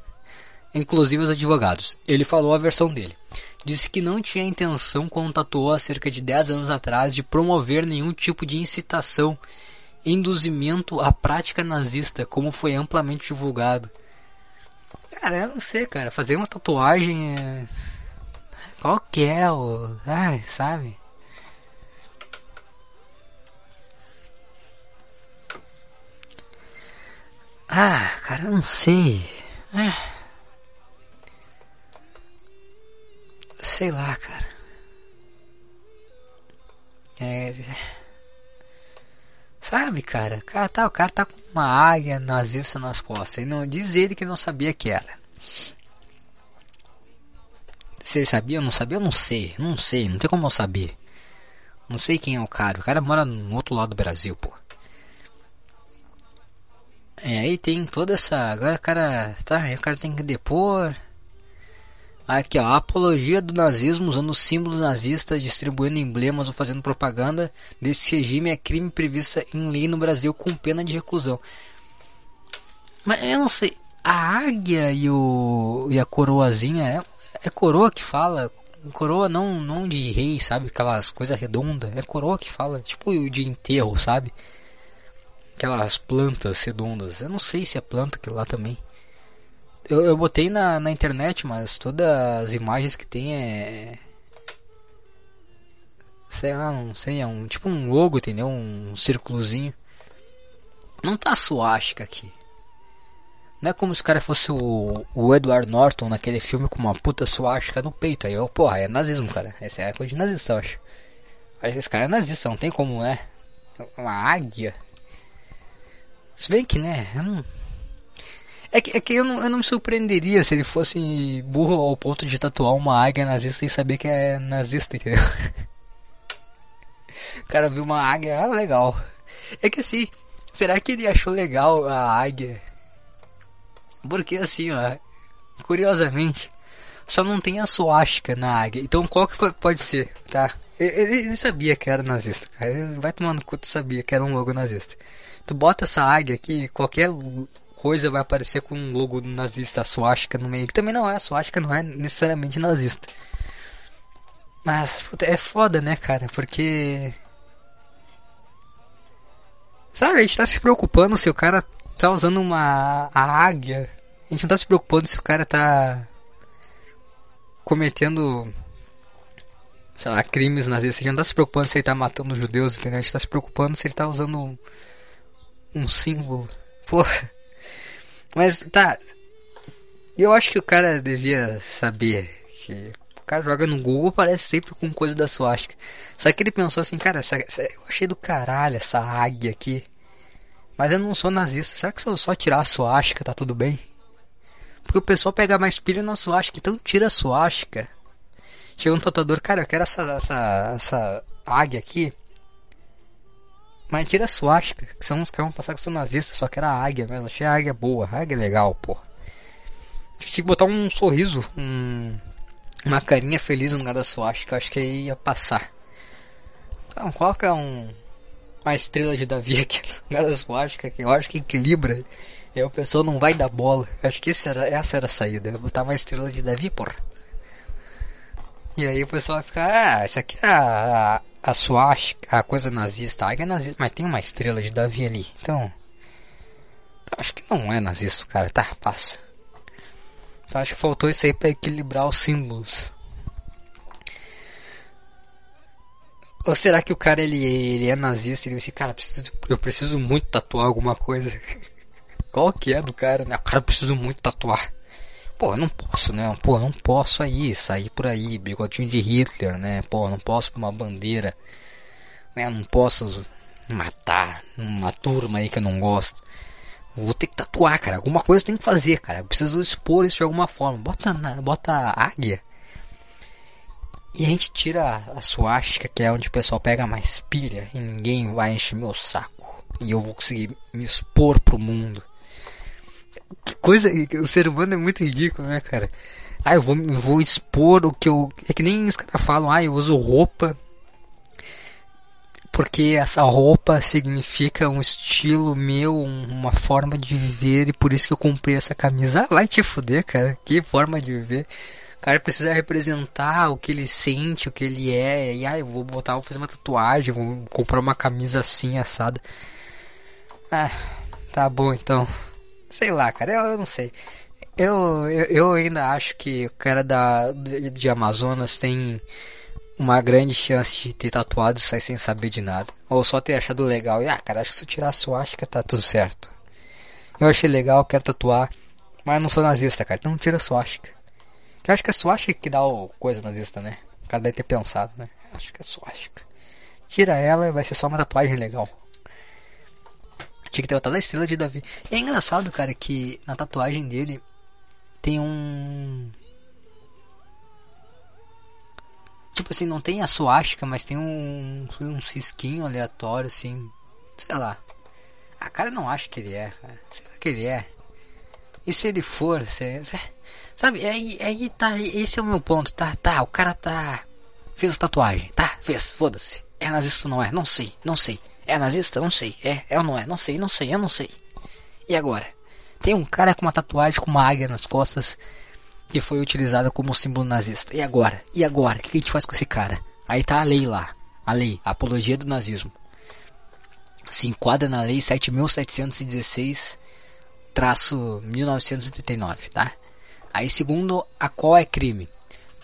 Inclusive os advogados. Ele falou a versão dele. Disse que não tinha intenção, quando tatuou há cerca de 10 anos atrás, de promover nenhum tipo de incitação induzimento à prática nazista, como foi amplamente divulgado. Cara, eu não sei, cara. Fazer uma tatuagem é. Qual que é o. Ai, sabe? Ah, cara, eu não sei. Ah. Sei lá, cara. É. Sabe, cara? O cara tá, o cara tá com uma águia nazista nas costas. E não diz ele que não sabia que era. Se ele sabia ou não sabia, eu não sei. Não sei, não tem como eu saber. Não sei quem é o cara. O cara mora no outro lado do Brasil, pô. É, aí tem toda essa. Agora o cara. Tá, o cara tem que depor. Aqui, ó, apologia do nazismo usando símbolos nazistas, distribuindo emblemas ou fazendo propaganda desse regime é crime previsto em lei no Brasil com pena de reclusão. Mas eu não sei. a águia e, o, e a coroazinha é, é coroa que fala. Coroa não, não de rei, sabe? Aquelas coisas redondas. É coroa que fala. Tipo de enterro, sabe? Aquelas plantas redondas. Eu não sei se é planta aquilo lá também. Eu, eu botei na, na internet, mas todas as imagens que tem é. Sei lá, não sei, é um tipo um logo, entendeu? Um círculozinho. Não tá suástica aqui. Não é como se o cara fosse o, o Edward Norton naquele filme com uma puta suástica no peito. Aí eu, porra, é nazismo, cara. Essa é coisa de nazista, eu acho. Acho que esse cara é nazista, não tem como, né? Uma águia. Se bem que, né? Eu não... É que, é que eu, não, eu não me surpreenderia se ele fosse burro ao ponto de tatuar uma águia nazista e saber que é nazista, entendeu? o cara viu uma águia, ah, legal. É que assim, será que ele achou legal a águia porque assim, ó, curiosamente, só não tem a suástica na águia. Então qual que pode ser, tá? Ele, ele sabia que era nazista, cara. Ele vai tomando conta, sabia que era um logo nazista. Tu bota essa águia aqui, qualquer coisa vai aparecer com um logo nazista, suástica no meio. Que também não é, suástica não é necessariamente nazista. Mas puta, é foda, né, cara? Porque. Sabe, a gente tá se preocupando se o cara tá usando uma a águia. A gente não tá se preocupando se o cara tá cometendo sei lá, crimes nazistas. A gente não tá se preocupando se ele tá matando judeus, entendeu? A gente tá se preocupando se ele tá usando um símbolo. Porra. Mas tá. Eu acho que o cara devia saber que o cara joga no Google parece sempre com coisa da suástica. Só que ele pensou assim, cara, essa, essa, eu achei do caralho essa águia aqui. Mas eu não sou nazista. Será que se eu só tirar a suástica tá tudo bem? Porque o pessoal pega mais pilha na suástica. Então tira a suástica. Chega um tatuador, cara, eu quero essa, essa, essa águia aqui. Mas tira a suástica. Que são uns que vão passar que sou nazista. Só que era a águia mesmo. Achei a águia boa. A águia é legal, pô. Tinha que botar um sorriso. Um, uma carinha feliz no lugar da suástica. Acho que ia passar. Então coloca um uma estrela de Davi aqui na suástica que eu acho que equilibra. E aí o pessoal não vai dar bola. Acho que era, essa era a saída. Eu botar uma estrela de Davi, porra. E aí o pessoal vai ficar, ah, essa aqui é a, a, suástica, a coisa nazista. A águia é nazista, mas tem uma estrela de Davi ali. Então, acho que não é nazista, cara. Tá, passa. Então acho que faltou isso aí para equilibrar os símbolos. Ou será que o cara ele, ele é nazista ele disse, cara, preciso, eu preciso muito tatuar alguma coisa. Qual que é do cara, né? O cara preciso muito tatuar. Pô, não posso, né? Pô, não posso aí, sair por aí, bigodinho de Hitler, né? Pô, não posso pra uma bandeira. Né? Não posso matar uma turma aí que eu não gosto. Vou ter que tatuar, cara. Alguma coisa tenho que fazer, cara. Eu preciso expor isso de alguma forma. Bota, na, bota águia e a gente tira a suástica, que é onde o pessoal pega mais pilha, e ninguém vai encher meu saco. E eu vou conseguir me expor pro mundo. Que coisa, o ser humano é muito ridículo, né, cara? Ah, eu vou, vou expor o que eu. É que nem os caras falam, ah, eu uso roupa. Porque essa roupa significa um estilo meu, uma forma de viver, e por isso que eu comprei essa camisa. Ah, vai te fuder, cara. Que forma de viver cara precisa representar o que ele sente, o que ele é. E ah, eu vou botar, vou fazer uma tatuagem, vou comprar uma camisa assim, assada. Ah, tá bom então. Sei lá, cara, eu, eu não sei. Eu, eu, eu, ainda acho que o cara da, de, Amazonas tem uma grande chance de ter tatuado e sair sem saber de nada. Ou só ter achado legal. E ah, cara, acho que se eu tirar a suástica tá tudo certo. Eu achei legal, quero tatuar. Mas não sou nazista, cara. Então tira a suástica. Que acho que é suástica que dá o coisa nazista, né? O cara deve ter pensado, né? Acho que é suástica. Tira ela e vai ser só uma tatuagem legal. Tinha que ter outra da estrela de Davi. E é engraçado, cara, que na tatuagem dele tem um. Tipo assim, não tem a suástica, mas tem um, um cisquinho aleatório, assim. Sei lá. A cara não acha que ele é, cara. Será que ele é? E se ele for, se, Sabe, aí, aí tá, esse é o meu ponto, tá, tá, o cara tá, fez a tatuagem, tá, fez, foda-se, é nazista ou não é, não sei, não sei, é nazista, não sei, é, é ou não é, não sei, não sei, eu não sei, e agora? Tem um cara com uma tatuagem com uma águia nas costas que foi utilizada como símbolo nazista. E agora? E agora? O que a gente faz com esse cara? Aí tá a lei lá. A lei, a apologia do nazismo. Se enquadra na lei 7716 traço 1939, tá? Aí segundo a qual é crime?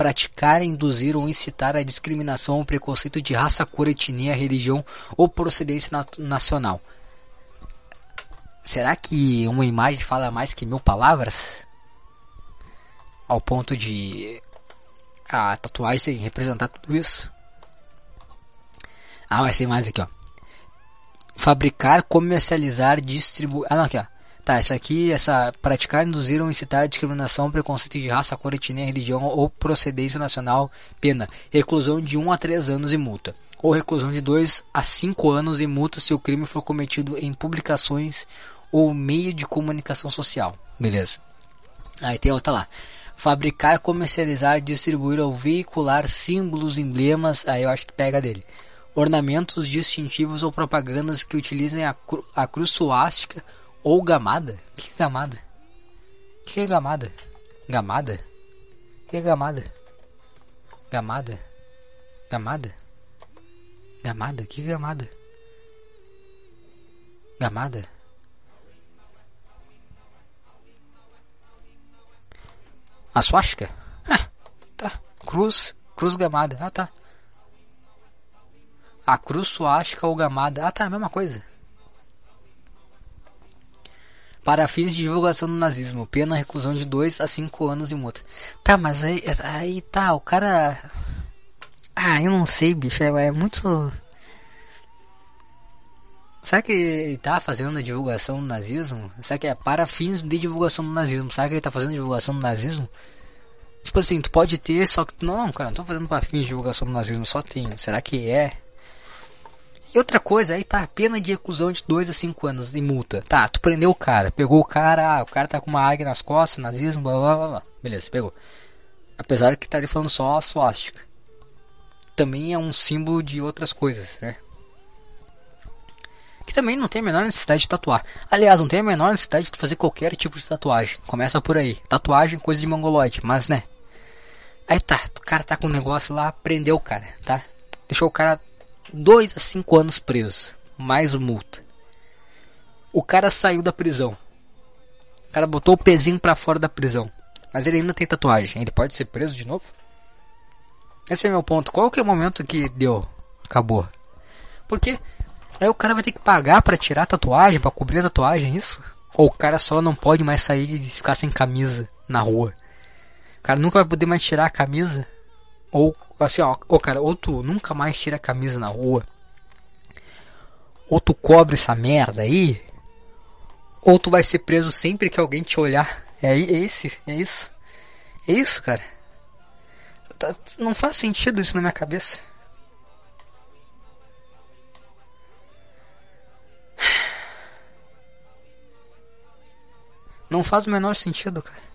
Praticar, induzir ou incitar a discriminação ou preconceito de raça, cor, etnia, religião ou procedência nacional. Será que uma imagem fala mais que mil palavras? Ao ponto de a tatuagem representar tudo isso? Ah, vai ser mais aqui, ó. Fabricar, comercializar, distribuir. Ah, não, aqui, ó. Tá, essa aqui, essa praticar, induzir ou incitar discriminação, preconceito de raça, cor, etnia, religião ou procedência nacional, pena, reclusão de 1 a 3 anos e multa, ou reclusão de 2 a 5 anos e multa se o crime for cometido em publicações ou meio de comunicação social. Beleza. Aí tem outra lá. Fabricar, comercializar, distribuir ou veicular símbolos, emblemas, aí eu acho que pega dele ornamentos distintivos ou propagandas que utilizem a, cru, a cruz suástica ou gamada. Que gamada? Que é gamada? Gamada? Que é gamada? Gamada? Gamada? Gamada? Que gamada? Gamada? A suástica? Ah, tá. Cruz, cruz gamada. Ah, tá. A cruz suástica ou gamada. Ah, tá, a mesma coisa. Para fins de divulgação do nazismo, pena reclusão de 2 a 5 anos e multa. Tá, mas aí, aí tá, o cara. Ah, eu não sei, bicho, é, é muito. Será que ele tá fazendo a divulgação do nazismo? Será que é para fins de divulgação do nazismo? Será que ele tá fazendo divulgação do nazismo? Tipo assim, tu pode ter, só que. Não, cara, não tô fazendo para fins de divulgação do nazismo, só tenho. Será que é? E outra coisa, aí tá, pena de reclusão de 2 a 5 anos e multa. Tá, tu prendeu o cara, pegou o cara, ah, o cara tá com uma águia nas costas, nazismo, blá blá blá. blá. Beleza, pegou. Apesar que tá ali falando só a suástica. Também é um símbolo de outras coisas, né? Que também não tem a menor necessidade de tatuar. Aliás, não tem a menor necessidade de fazer qualquer tipo de tatuagem. Começa por aí. Tatuagem, coisa de mongoloide, mas né. Aí tá, o cara tá com um negócio lá, prendeu o cara, tá? Deixou o cara 2 a 5 anos preso, mais multa. O cara saiu da prisão. O cara botou o pezinho para fora da prisão. Mas ele ainda tem tatuagem. Ele pode ser preso de novo? Esse é meu ponto. Qual que é o momento que deu? Acabou. Porque aí o cara vai ter que pagar para tirar a tatuagem, para cobrir a tatuagem, isso? Ou o cara só não pode mais sair e ficar sem camisa na rua? O cara nunca vai poder mais tirar a camisa? Ou assim, ó, ô cara, ou tu nunca mais tira a camisa na rua. Ou tu cobre essa merda aí. Ou tu vai ser preso sempre que alguém te olhar. É, é esse, é isso. É isso, cara. Tá, não faz sentido isso na minha cabeça. Não faz o menor sentido, cara.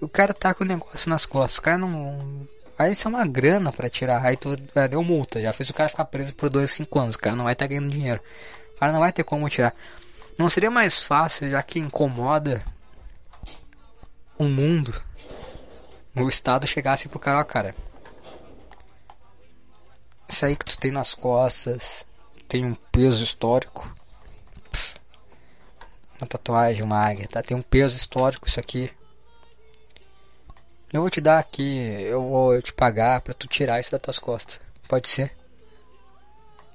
O cara tá com o negócio nas costas, o cara não. Aí isso é uma grana para tirar, aí tu é, deu multa, já fez o cara ficar preso por 2, 5 anos, o cara não vai estar tá ganhando dinheiro. O cara não vai ter como tirar. Não seria mais fácil, já que incomoda o mundo, o Estado chegasse pro cara, ó, cara. Isso aí que tu tem nas costas tem um peso histórico. uma tatuagem, uma águia, tá? Tem um peso histórico isso aqui. Eu vou te dar aqui, eu vou te pagar pra tu tirar isso das tuas costas. Pode ser?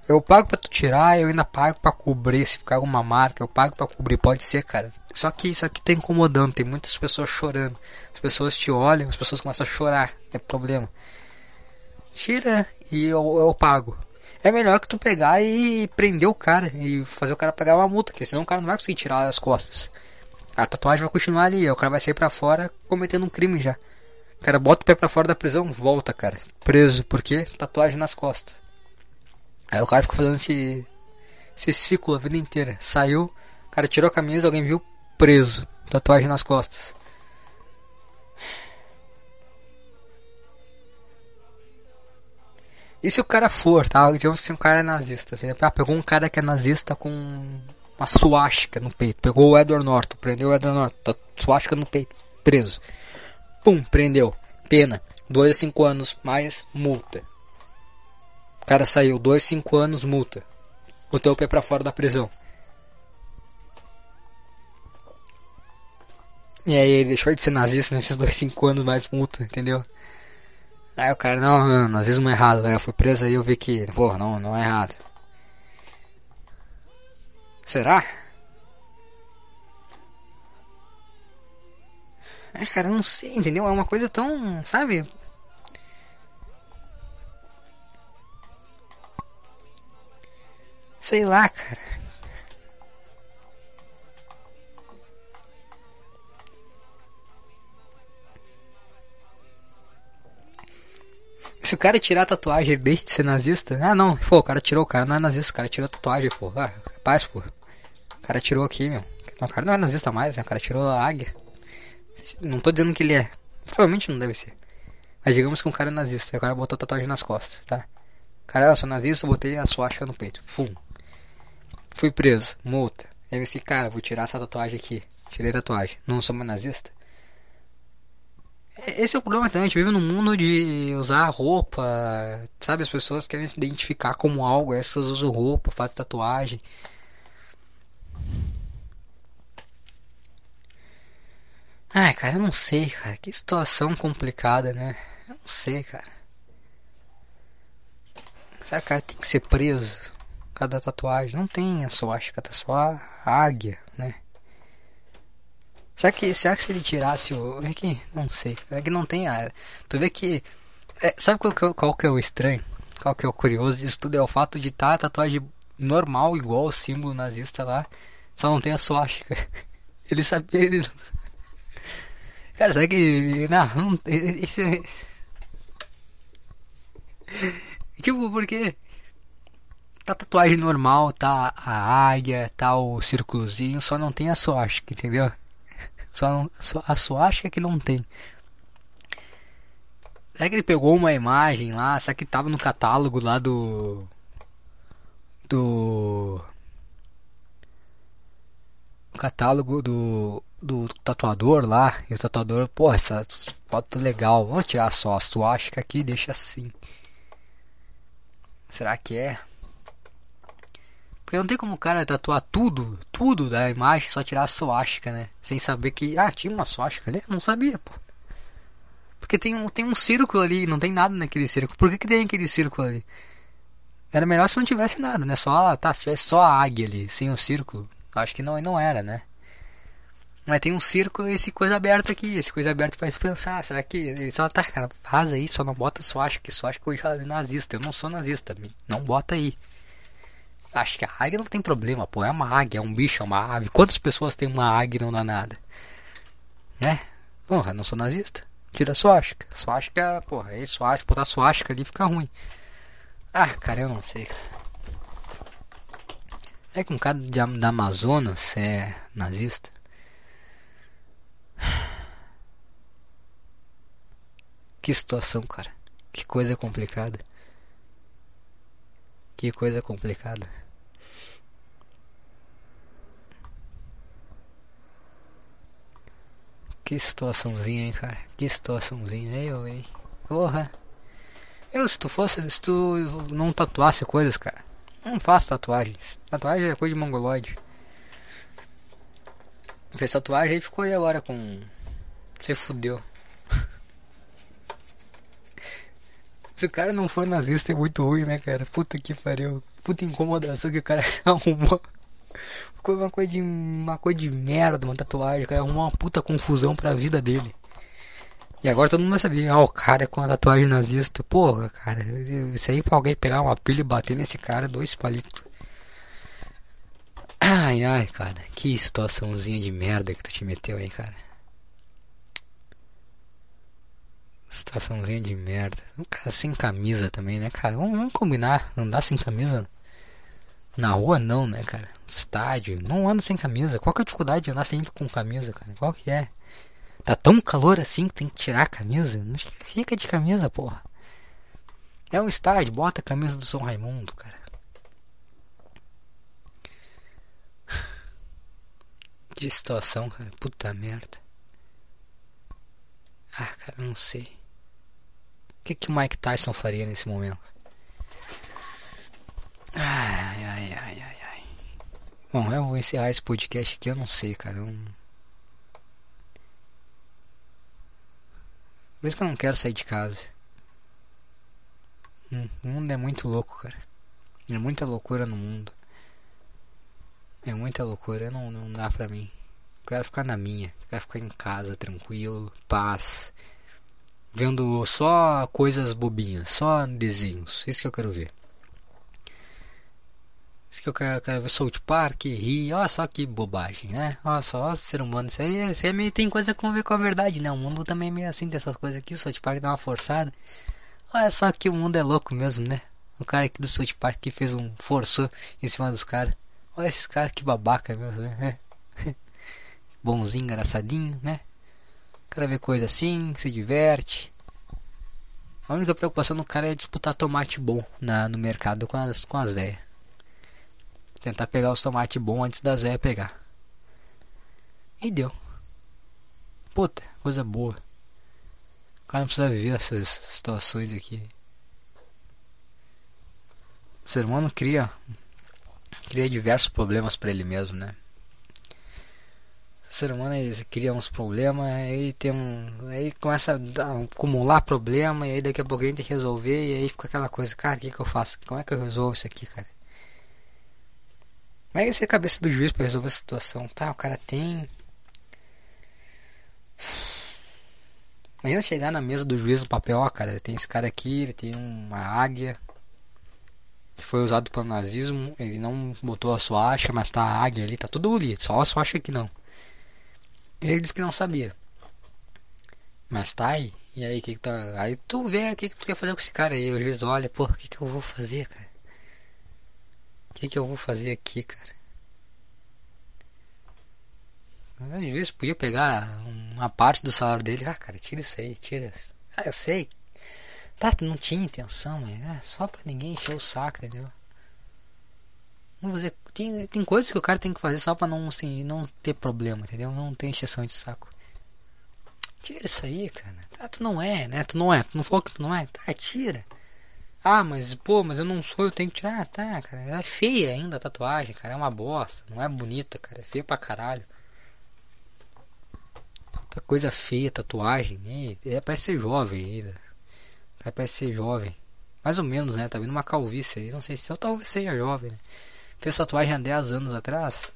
Eu pago pra tu tirar, eu ainda pago pra cobrir se ficar alguma marca, eu pago pra cobrir, pode ser, cara. Só que isso aqui tá incomodando, tem muitas pessoas chorando. As pessoas te olham, as pessoas começam a chorar, é problema. Tira e eu, eu pago. É melhor que tu pegar e prender o cara e fazer o cara pagar uma multa, porque senão o cara não vai conseguir tirar as costas. A tatuagem vai continuar ali, o cara vai sair pra fora cometendo um crime já. Cara, bota o pé pra fora da prisão, volta, cara. Preso, por quê? Tatuagem nas costas. Aí o cara fica fazendo esse, esse ciclo a vida inteira. Saiu, cara tirou a camisa, alguém viu, preso. Tatuagem nas costas. E se o cara for, tá? Digamos se um cara é nazista. Ah, pegou um cara que é nazista com uma suástica no peito. Pegou o Edward Norton, prendeu o Edward Norton, tá suástica no peito, preso. Pum, prendeu. Pena. 2 a 5 anos mais multa. O cara saiu, 2 a 5 anos, multa. Botou o pé pra fora da prisão. E aí ele deixou de ser nazista nesses 2 a 5 anos mais multa, entendeu? Aí o cara, não, não nazismo é errado, velho. Eu fui preso aí eu vi que, porra, não, não é errado. Será? É, cara, não sei, entendeu? É uma coisa tão, sabe? Sei lá, cara. Se o cara tirar a tatuagem, ele deixa de ser nazista? Ah, não. Pô, o cara tirou, o cara não é nazista, o cara tirou a tatuagem, pô. Ah, capaz, pô. O cara tirou aqui, meu. O cara não é nazista mais, né? O cara tirou a águia. Não tô dizendo que ele é. Provavelmente não deve ser. Mas digamos que um cara é nazista. O cara botou tatuagem nas costas, tá? Cara, eu sou nazista, botei a suástica no peito. Fum. Fui preso. Multa. Aí eu disse, cara, vou tirar essa tatuagem aqui. Tirei a tatuagem. Não sou mais nazista? Esse é o problema também, a gente vive num mundo de usar roupa, sabe? As pessoas querem se identificar como algo, as pessoas usam roupa, fazem tatuagem. Ai, cara, eu não sei, cara. Que situação complicada, né? Eu não sei, cara. Será que o cara tem que ser preso? Cada tatuagem? Não tem a suástica, tá só a águia, né? Será que, será que se ele tirasse o. É que. Não sei. É que não tem a. Tu vê que. É, sabe qual que, é, qual que é o estranho? Qual que é o curioso disso tudo? É o fato de estar tá a tatuagem normal, igual o símbolo nazista lá, só não tem a suástica. Ele sabia. Ele... Cara, sabe que. Não, não. Isso é. Tipo, porque. Tá tatuagem normal, tá a águia, tá o círculozinho, só não tem a suástica, entendeu? Só, só a suástica que não tem. Será que ele pegou uma imagem lá? Será que tava no catálogo lá do. Do. catálogo do. Do tatuador lá. E o tatuador, pô, essa foto legal. Vou tirar só a suástica aqui e deixa assim. Será que é? Porque não tem como o cara tatuar tudo, tudo da imagem, só tirar a suástica, né? Sem saber que, ah, tinha uma suástica ali? Não sabia, pô. Porque tem um, tem um círculo ali, não tem nada naquele círculo. Por que, que tem aquele círculo ali? Era melhor se não tivesse nada, né? Só, tá, se tivesse só a águia ali, sem o um círculo. Acho que não, não era, né? Mas tem um círculo e esse coisa aberta aqui. Esse coisa aberta faz pensar. Será que ele só tá, cara, faz aí, só não bota suástica, que suástica eu já é nazista. Eu não sou nazista, não bota aí. Acho que a águia não tem problema, pô. É uma águia, é um bicho, é uma ave. Quantas pessoas tem uma águia e não dá nada? Né? Porra, não sou nazista. Tira a suástica. Suástica, porra, aí suástica, botar suástica ali fica ruim. Ah, cara, eu não sei. É que um cara da Amazonas é nazista? Que situação, cara. Que coisa complicada. Que coisa complicada. Que situaçãozinha, hein, cara. Que situaçãozinha. Eu, hein. Porra. Eu, se tu fosse, se tu não tatuasse coisas, cara. Não faço tatuagens. Tatuagem é coisa de mongoloide. Fez tatuagem e ficou aí agora com. Você fudeu. Se o cara não for nazista é muito ruim, né, cara? Puta que pariu. Puta incomodação que o cara arrumou. Ficou uma coisa de, uma coisa de merda, uma tatuagem. O cara arrumou uma puta confusão pra vida dele. E agora todo mundo vai saber, ah, o cara é com a tatuagem nazista. Porra, cara, isso aí pra alguém pegar uma pilha e bater nesse cara, dois palitos. Ai, ai, cara, que situaçãozinha de merda que tu te meteu aí, cara. Situaçãozinha de merda. Um cara sem camisa também, né, cara? Vamos, vamos combinar, não dá sem camisa na rua não, né, cara? Estádio, não anda sem camisa. Qual que é a dificuldade de andar sempre com camisa, cara? Qual que é? Tá tão calor assim que tem que tirar a camisa? Não fica de camisa, porra. É um estádio, bota a camisa do São Raimundo, cara. Que situação, cara. Puta merda. Ah, cara, não sei. O que, que o Mike Tyson faria nesse momento? Ai, ai, ai, ai, ai. Bom, eu vou encerrar esse podcast aqui, eu não sei, cara. Eu... Por isso que eu não quero sair de casa. O mundo é muito louco, cara. É muita loucura no mundo. É muita loucura, não, não dá pra mim. Eu quero ficar na minha. Eu quero ficar em casa, tranquilo, paz. Vendo só coisas bobinhas, só desenhos. Isso que eu quero ver. Isso que eu quero, eu quero ver South Park, rir, olha só que bobagem, né? Olha só, ó, ser humano, isso aí, isso aí tem coisa a ver com a verdade, né? O mundo também é meio assim dessas coisas aqui, South Park dá uma forçada. Olha só que o mundo é louco mesmo, né? O cara aqui do South Park que fez um forçou em cima dos caras. Olha esses caras que babaca mesmo, né? Bonzinho, engraçadinho, né? O cara vê coisa assim, se diverte. A única preocupação do cara é disputar tomate bom na, no mercado com as, com as velhas. Tentar pegar os tomates bons antes das velhas pegar. E deu. Puta, coisa boa. O cara não precisa viver essas situações aqui. O ser humano cria cria diversos problemas para ele mesmo, né? O ser humano ele cria uns problemas, aí tem um, aí começa a acumular problema e aí daqui a pouco a gente tem que resolver e aí fica aquela coisa, cara, o que, que eu faço? Como é que eu resolvo isso aqui, cara? Como é que é a cabeça do juiz para resolver a situação? Tá, o cara tem Imagina chegar na mesa do juiz no papel, ó, cara, tem esse cara aqui, ele tem uma águia foi usado pelo nazismo, ele não botou a suástica, mas tá a águia ali, tá tudo ali, só a suástica que não. Ele disse que não sabia. Mas tá aí. E aí, que, que tá. Aí tu vê o que, que tu quer fazer com esse cara aí. O juiz olha, pô, o que, que eu vou fazer, cara? O que, que eu vou fazer aqui, cara? Às vezes podia pegar uma parte do salário dele. Ah, cara, tira isso aí, tira. Ah, eu sei. Tu não tinha intenção, mas é só pra ninguém encher o saco, entendeu? Vamos fazer, tem, tem coisas que o cara tem que fazer só pra não, assim, não ter problema, entendeu? Não ter encheção de saco. Tira isso aí, cara. Tá, tu não é, né? Tu não é. Tu não falou que tu não é? Tá, tira. Ah, mas pô, mas eu não sou, eu tenho que tirar. Ah, tá, cara. É feia ainda a tatuagem, cara. É uma bosta. Não é bonita, cara. É feia pra caralho. Tá coisa feia, tatuagem. É, parece ser jovem ainda. Cara, parece ser jovem. Mais ou menos, né? Tá vendo uma calvície aí. Não sei se eu talvez seja jovem, né? Fez tatuagem há 10 anos atrás.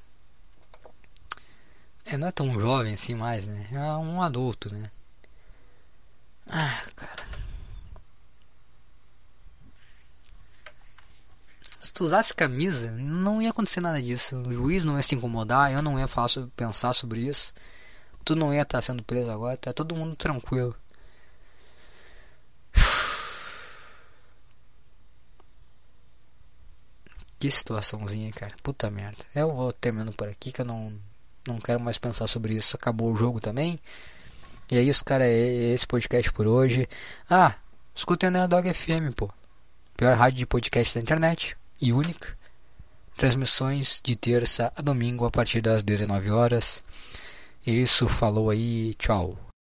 É, não é tão jovem assim mais, né? É um adulto, né? Ah, cara. Se tu usasse camisa, não ia acontecer nada disso. O juiz não ia se incomodar, eu não ia falar sobre, pensar sobre isso tu não ia estar tá sendo preso agora, tá todo mundo tranquilo. Que situaçãozinha, cara. Puta merda. Eu vou terminando por aqui que eu não, não quero mais pensar sobre isso. Acabou o jogo também. E é isso, cara. É esse podcast por hoje. Ah, escutem a Dog FM, pô. Pior rádio de podcast da internet. E única. Transmissões de terça a domingo a partir das 19 horas. Isso, falou aí, tchau.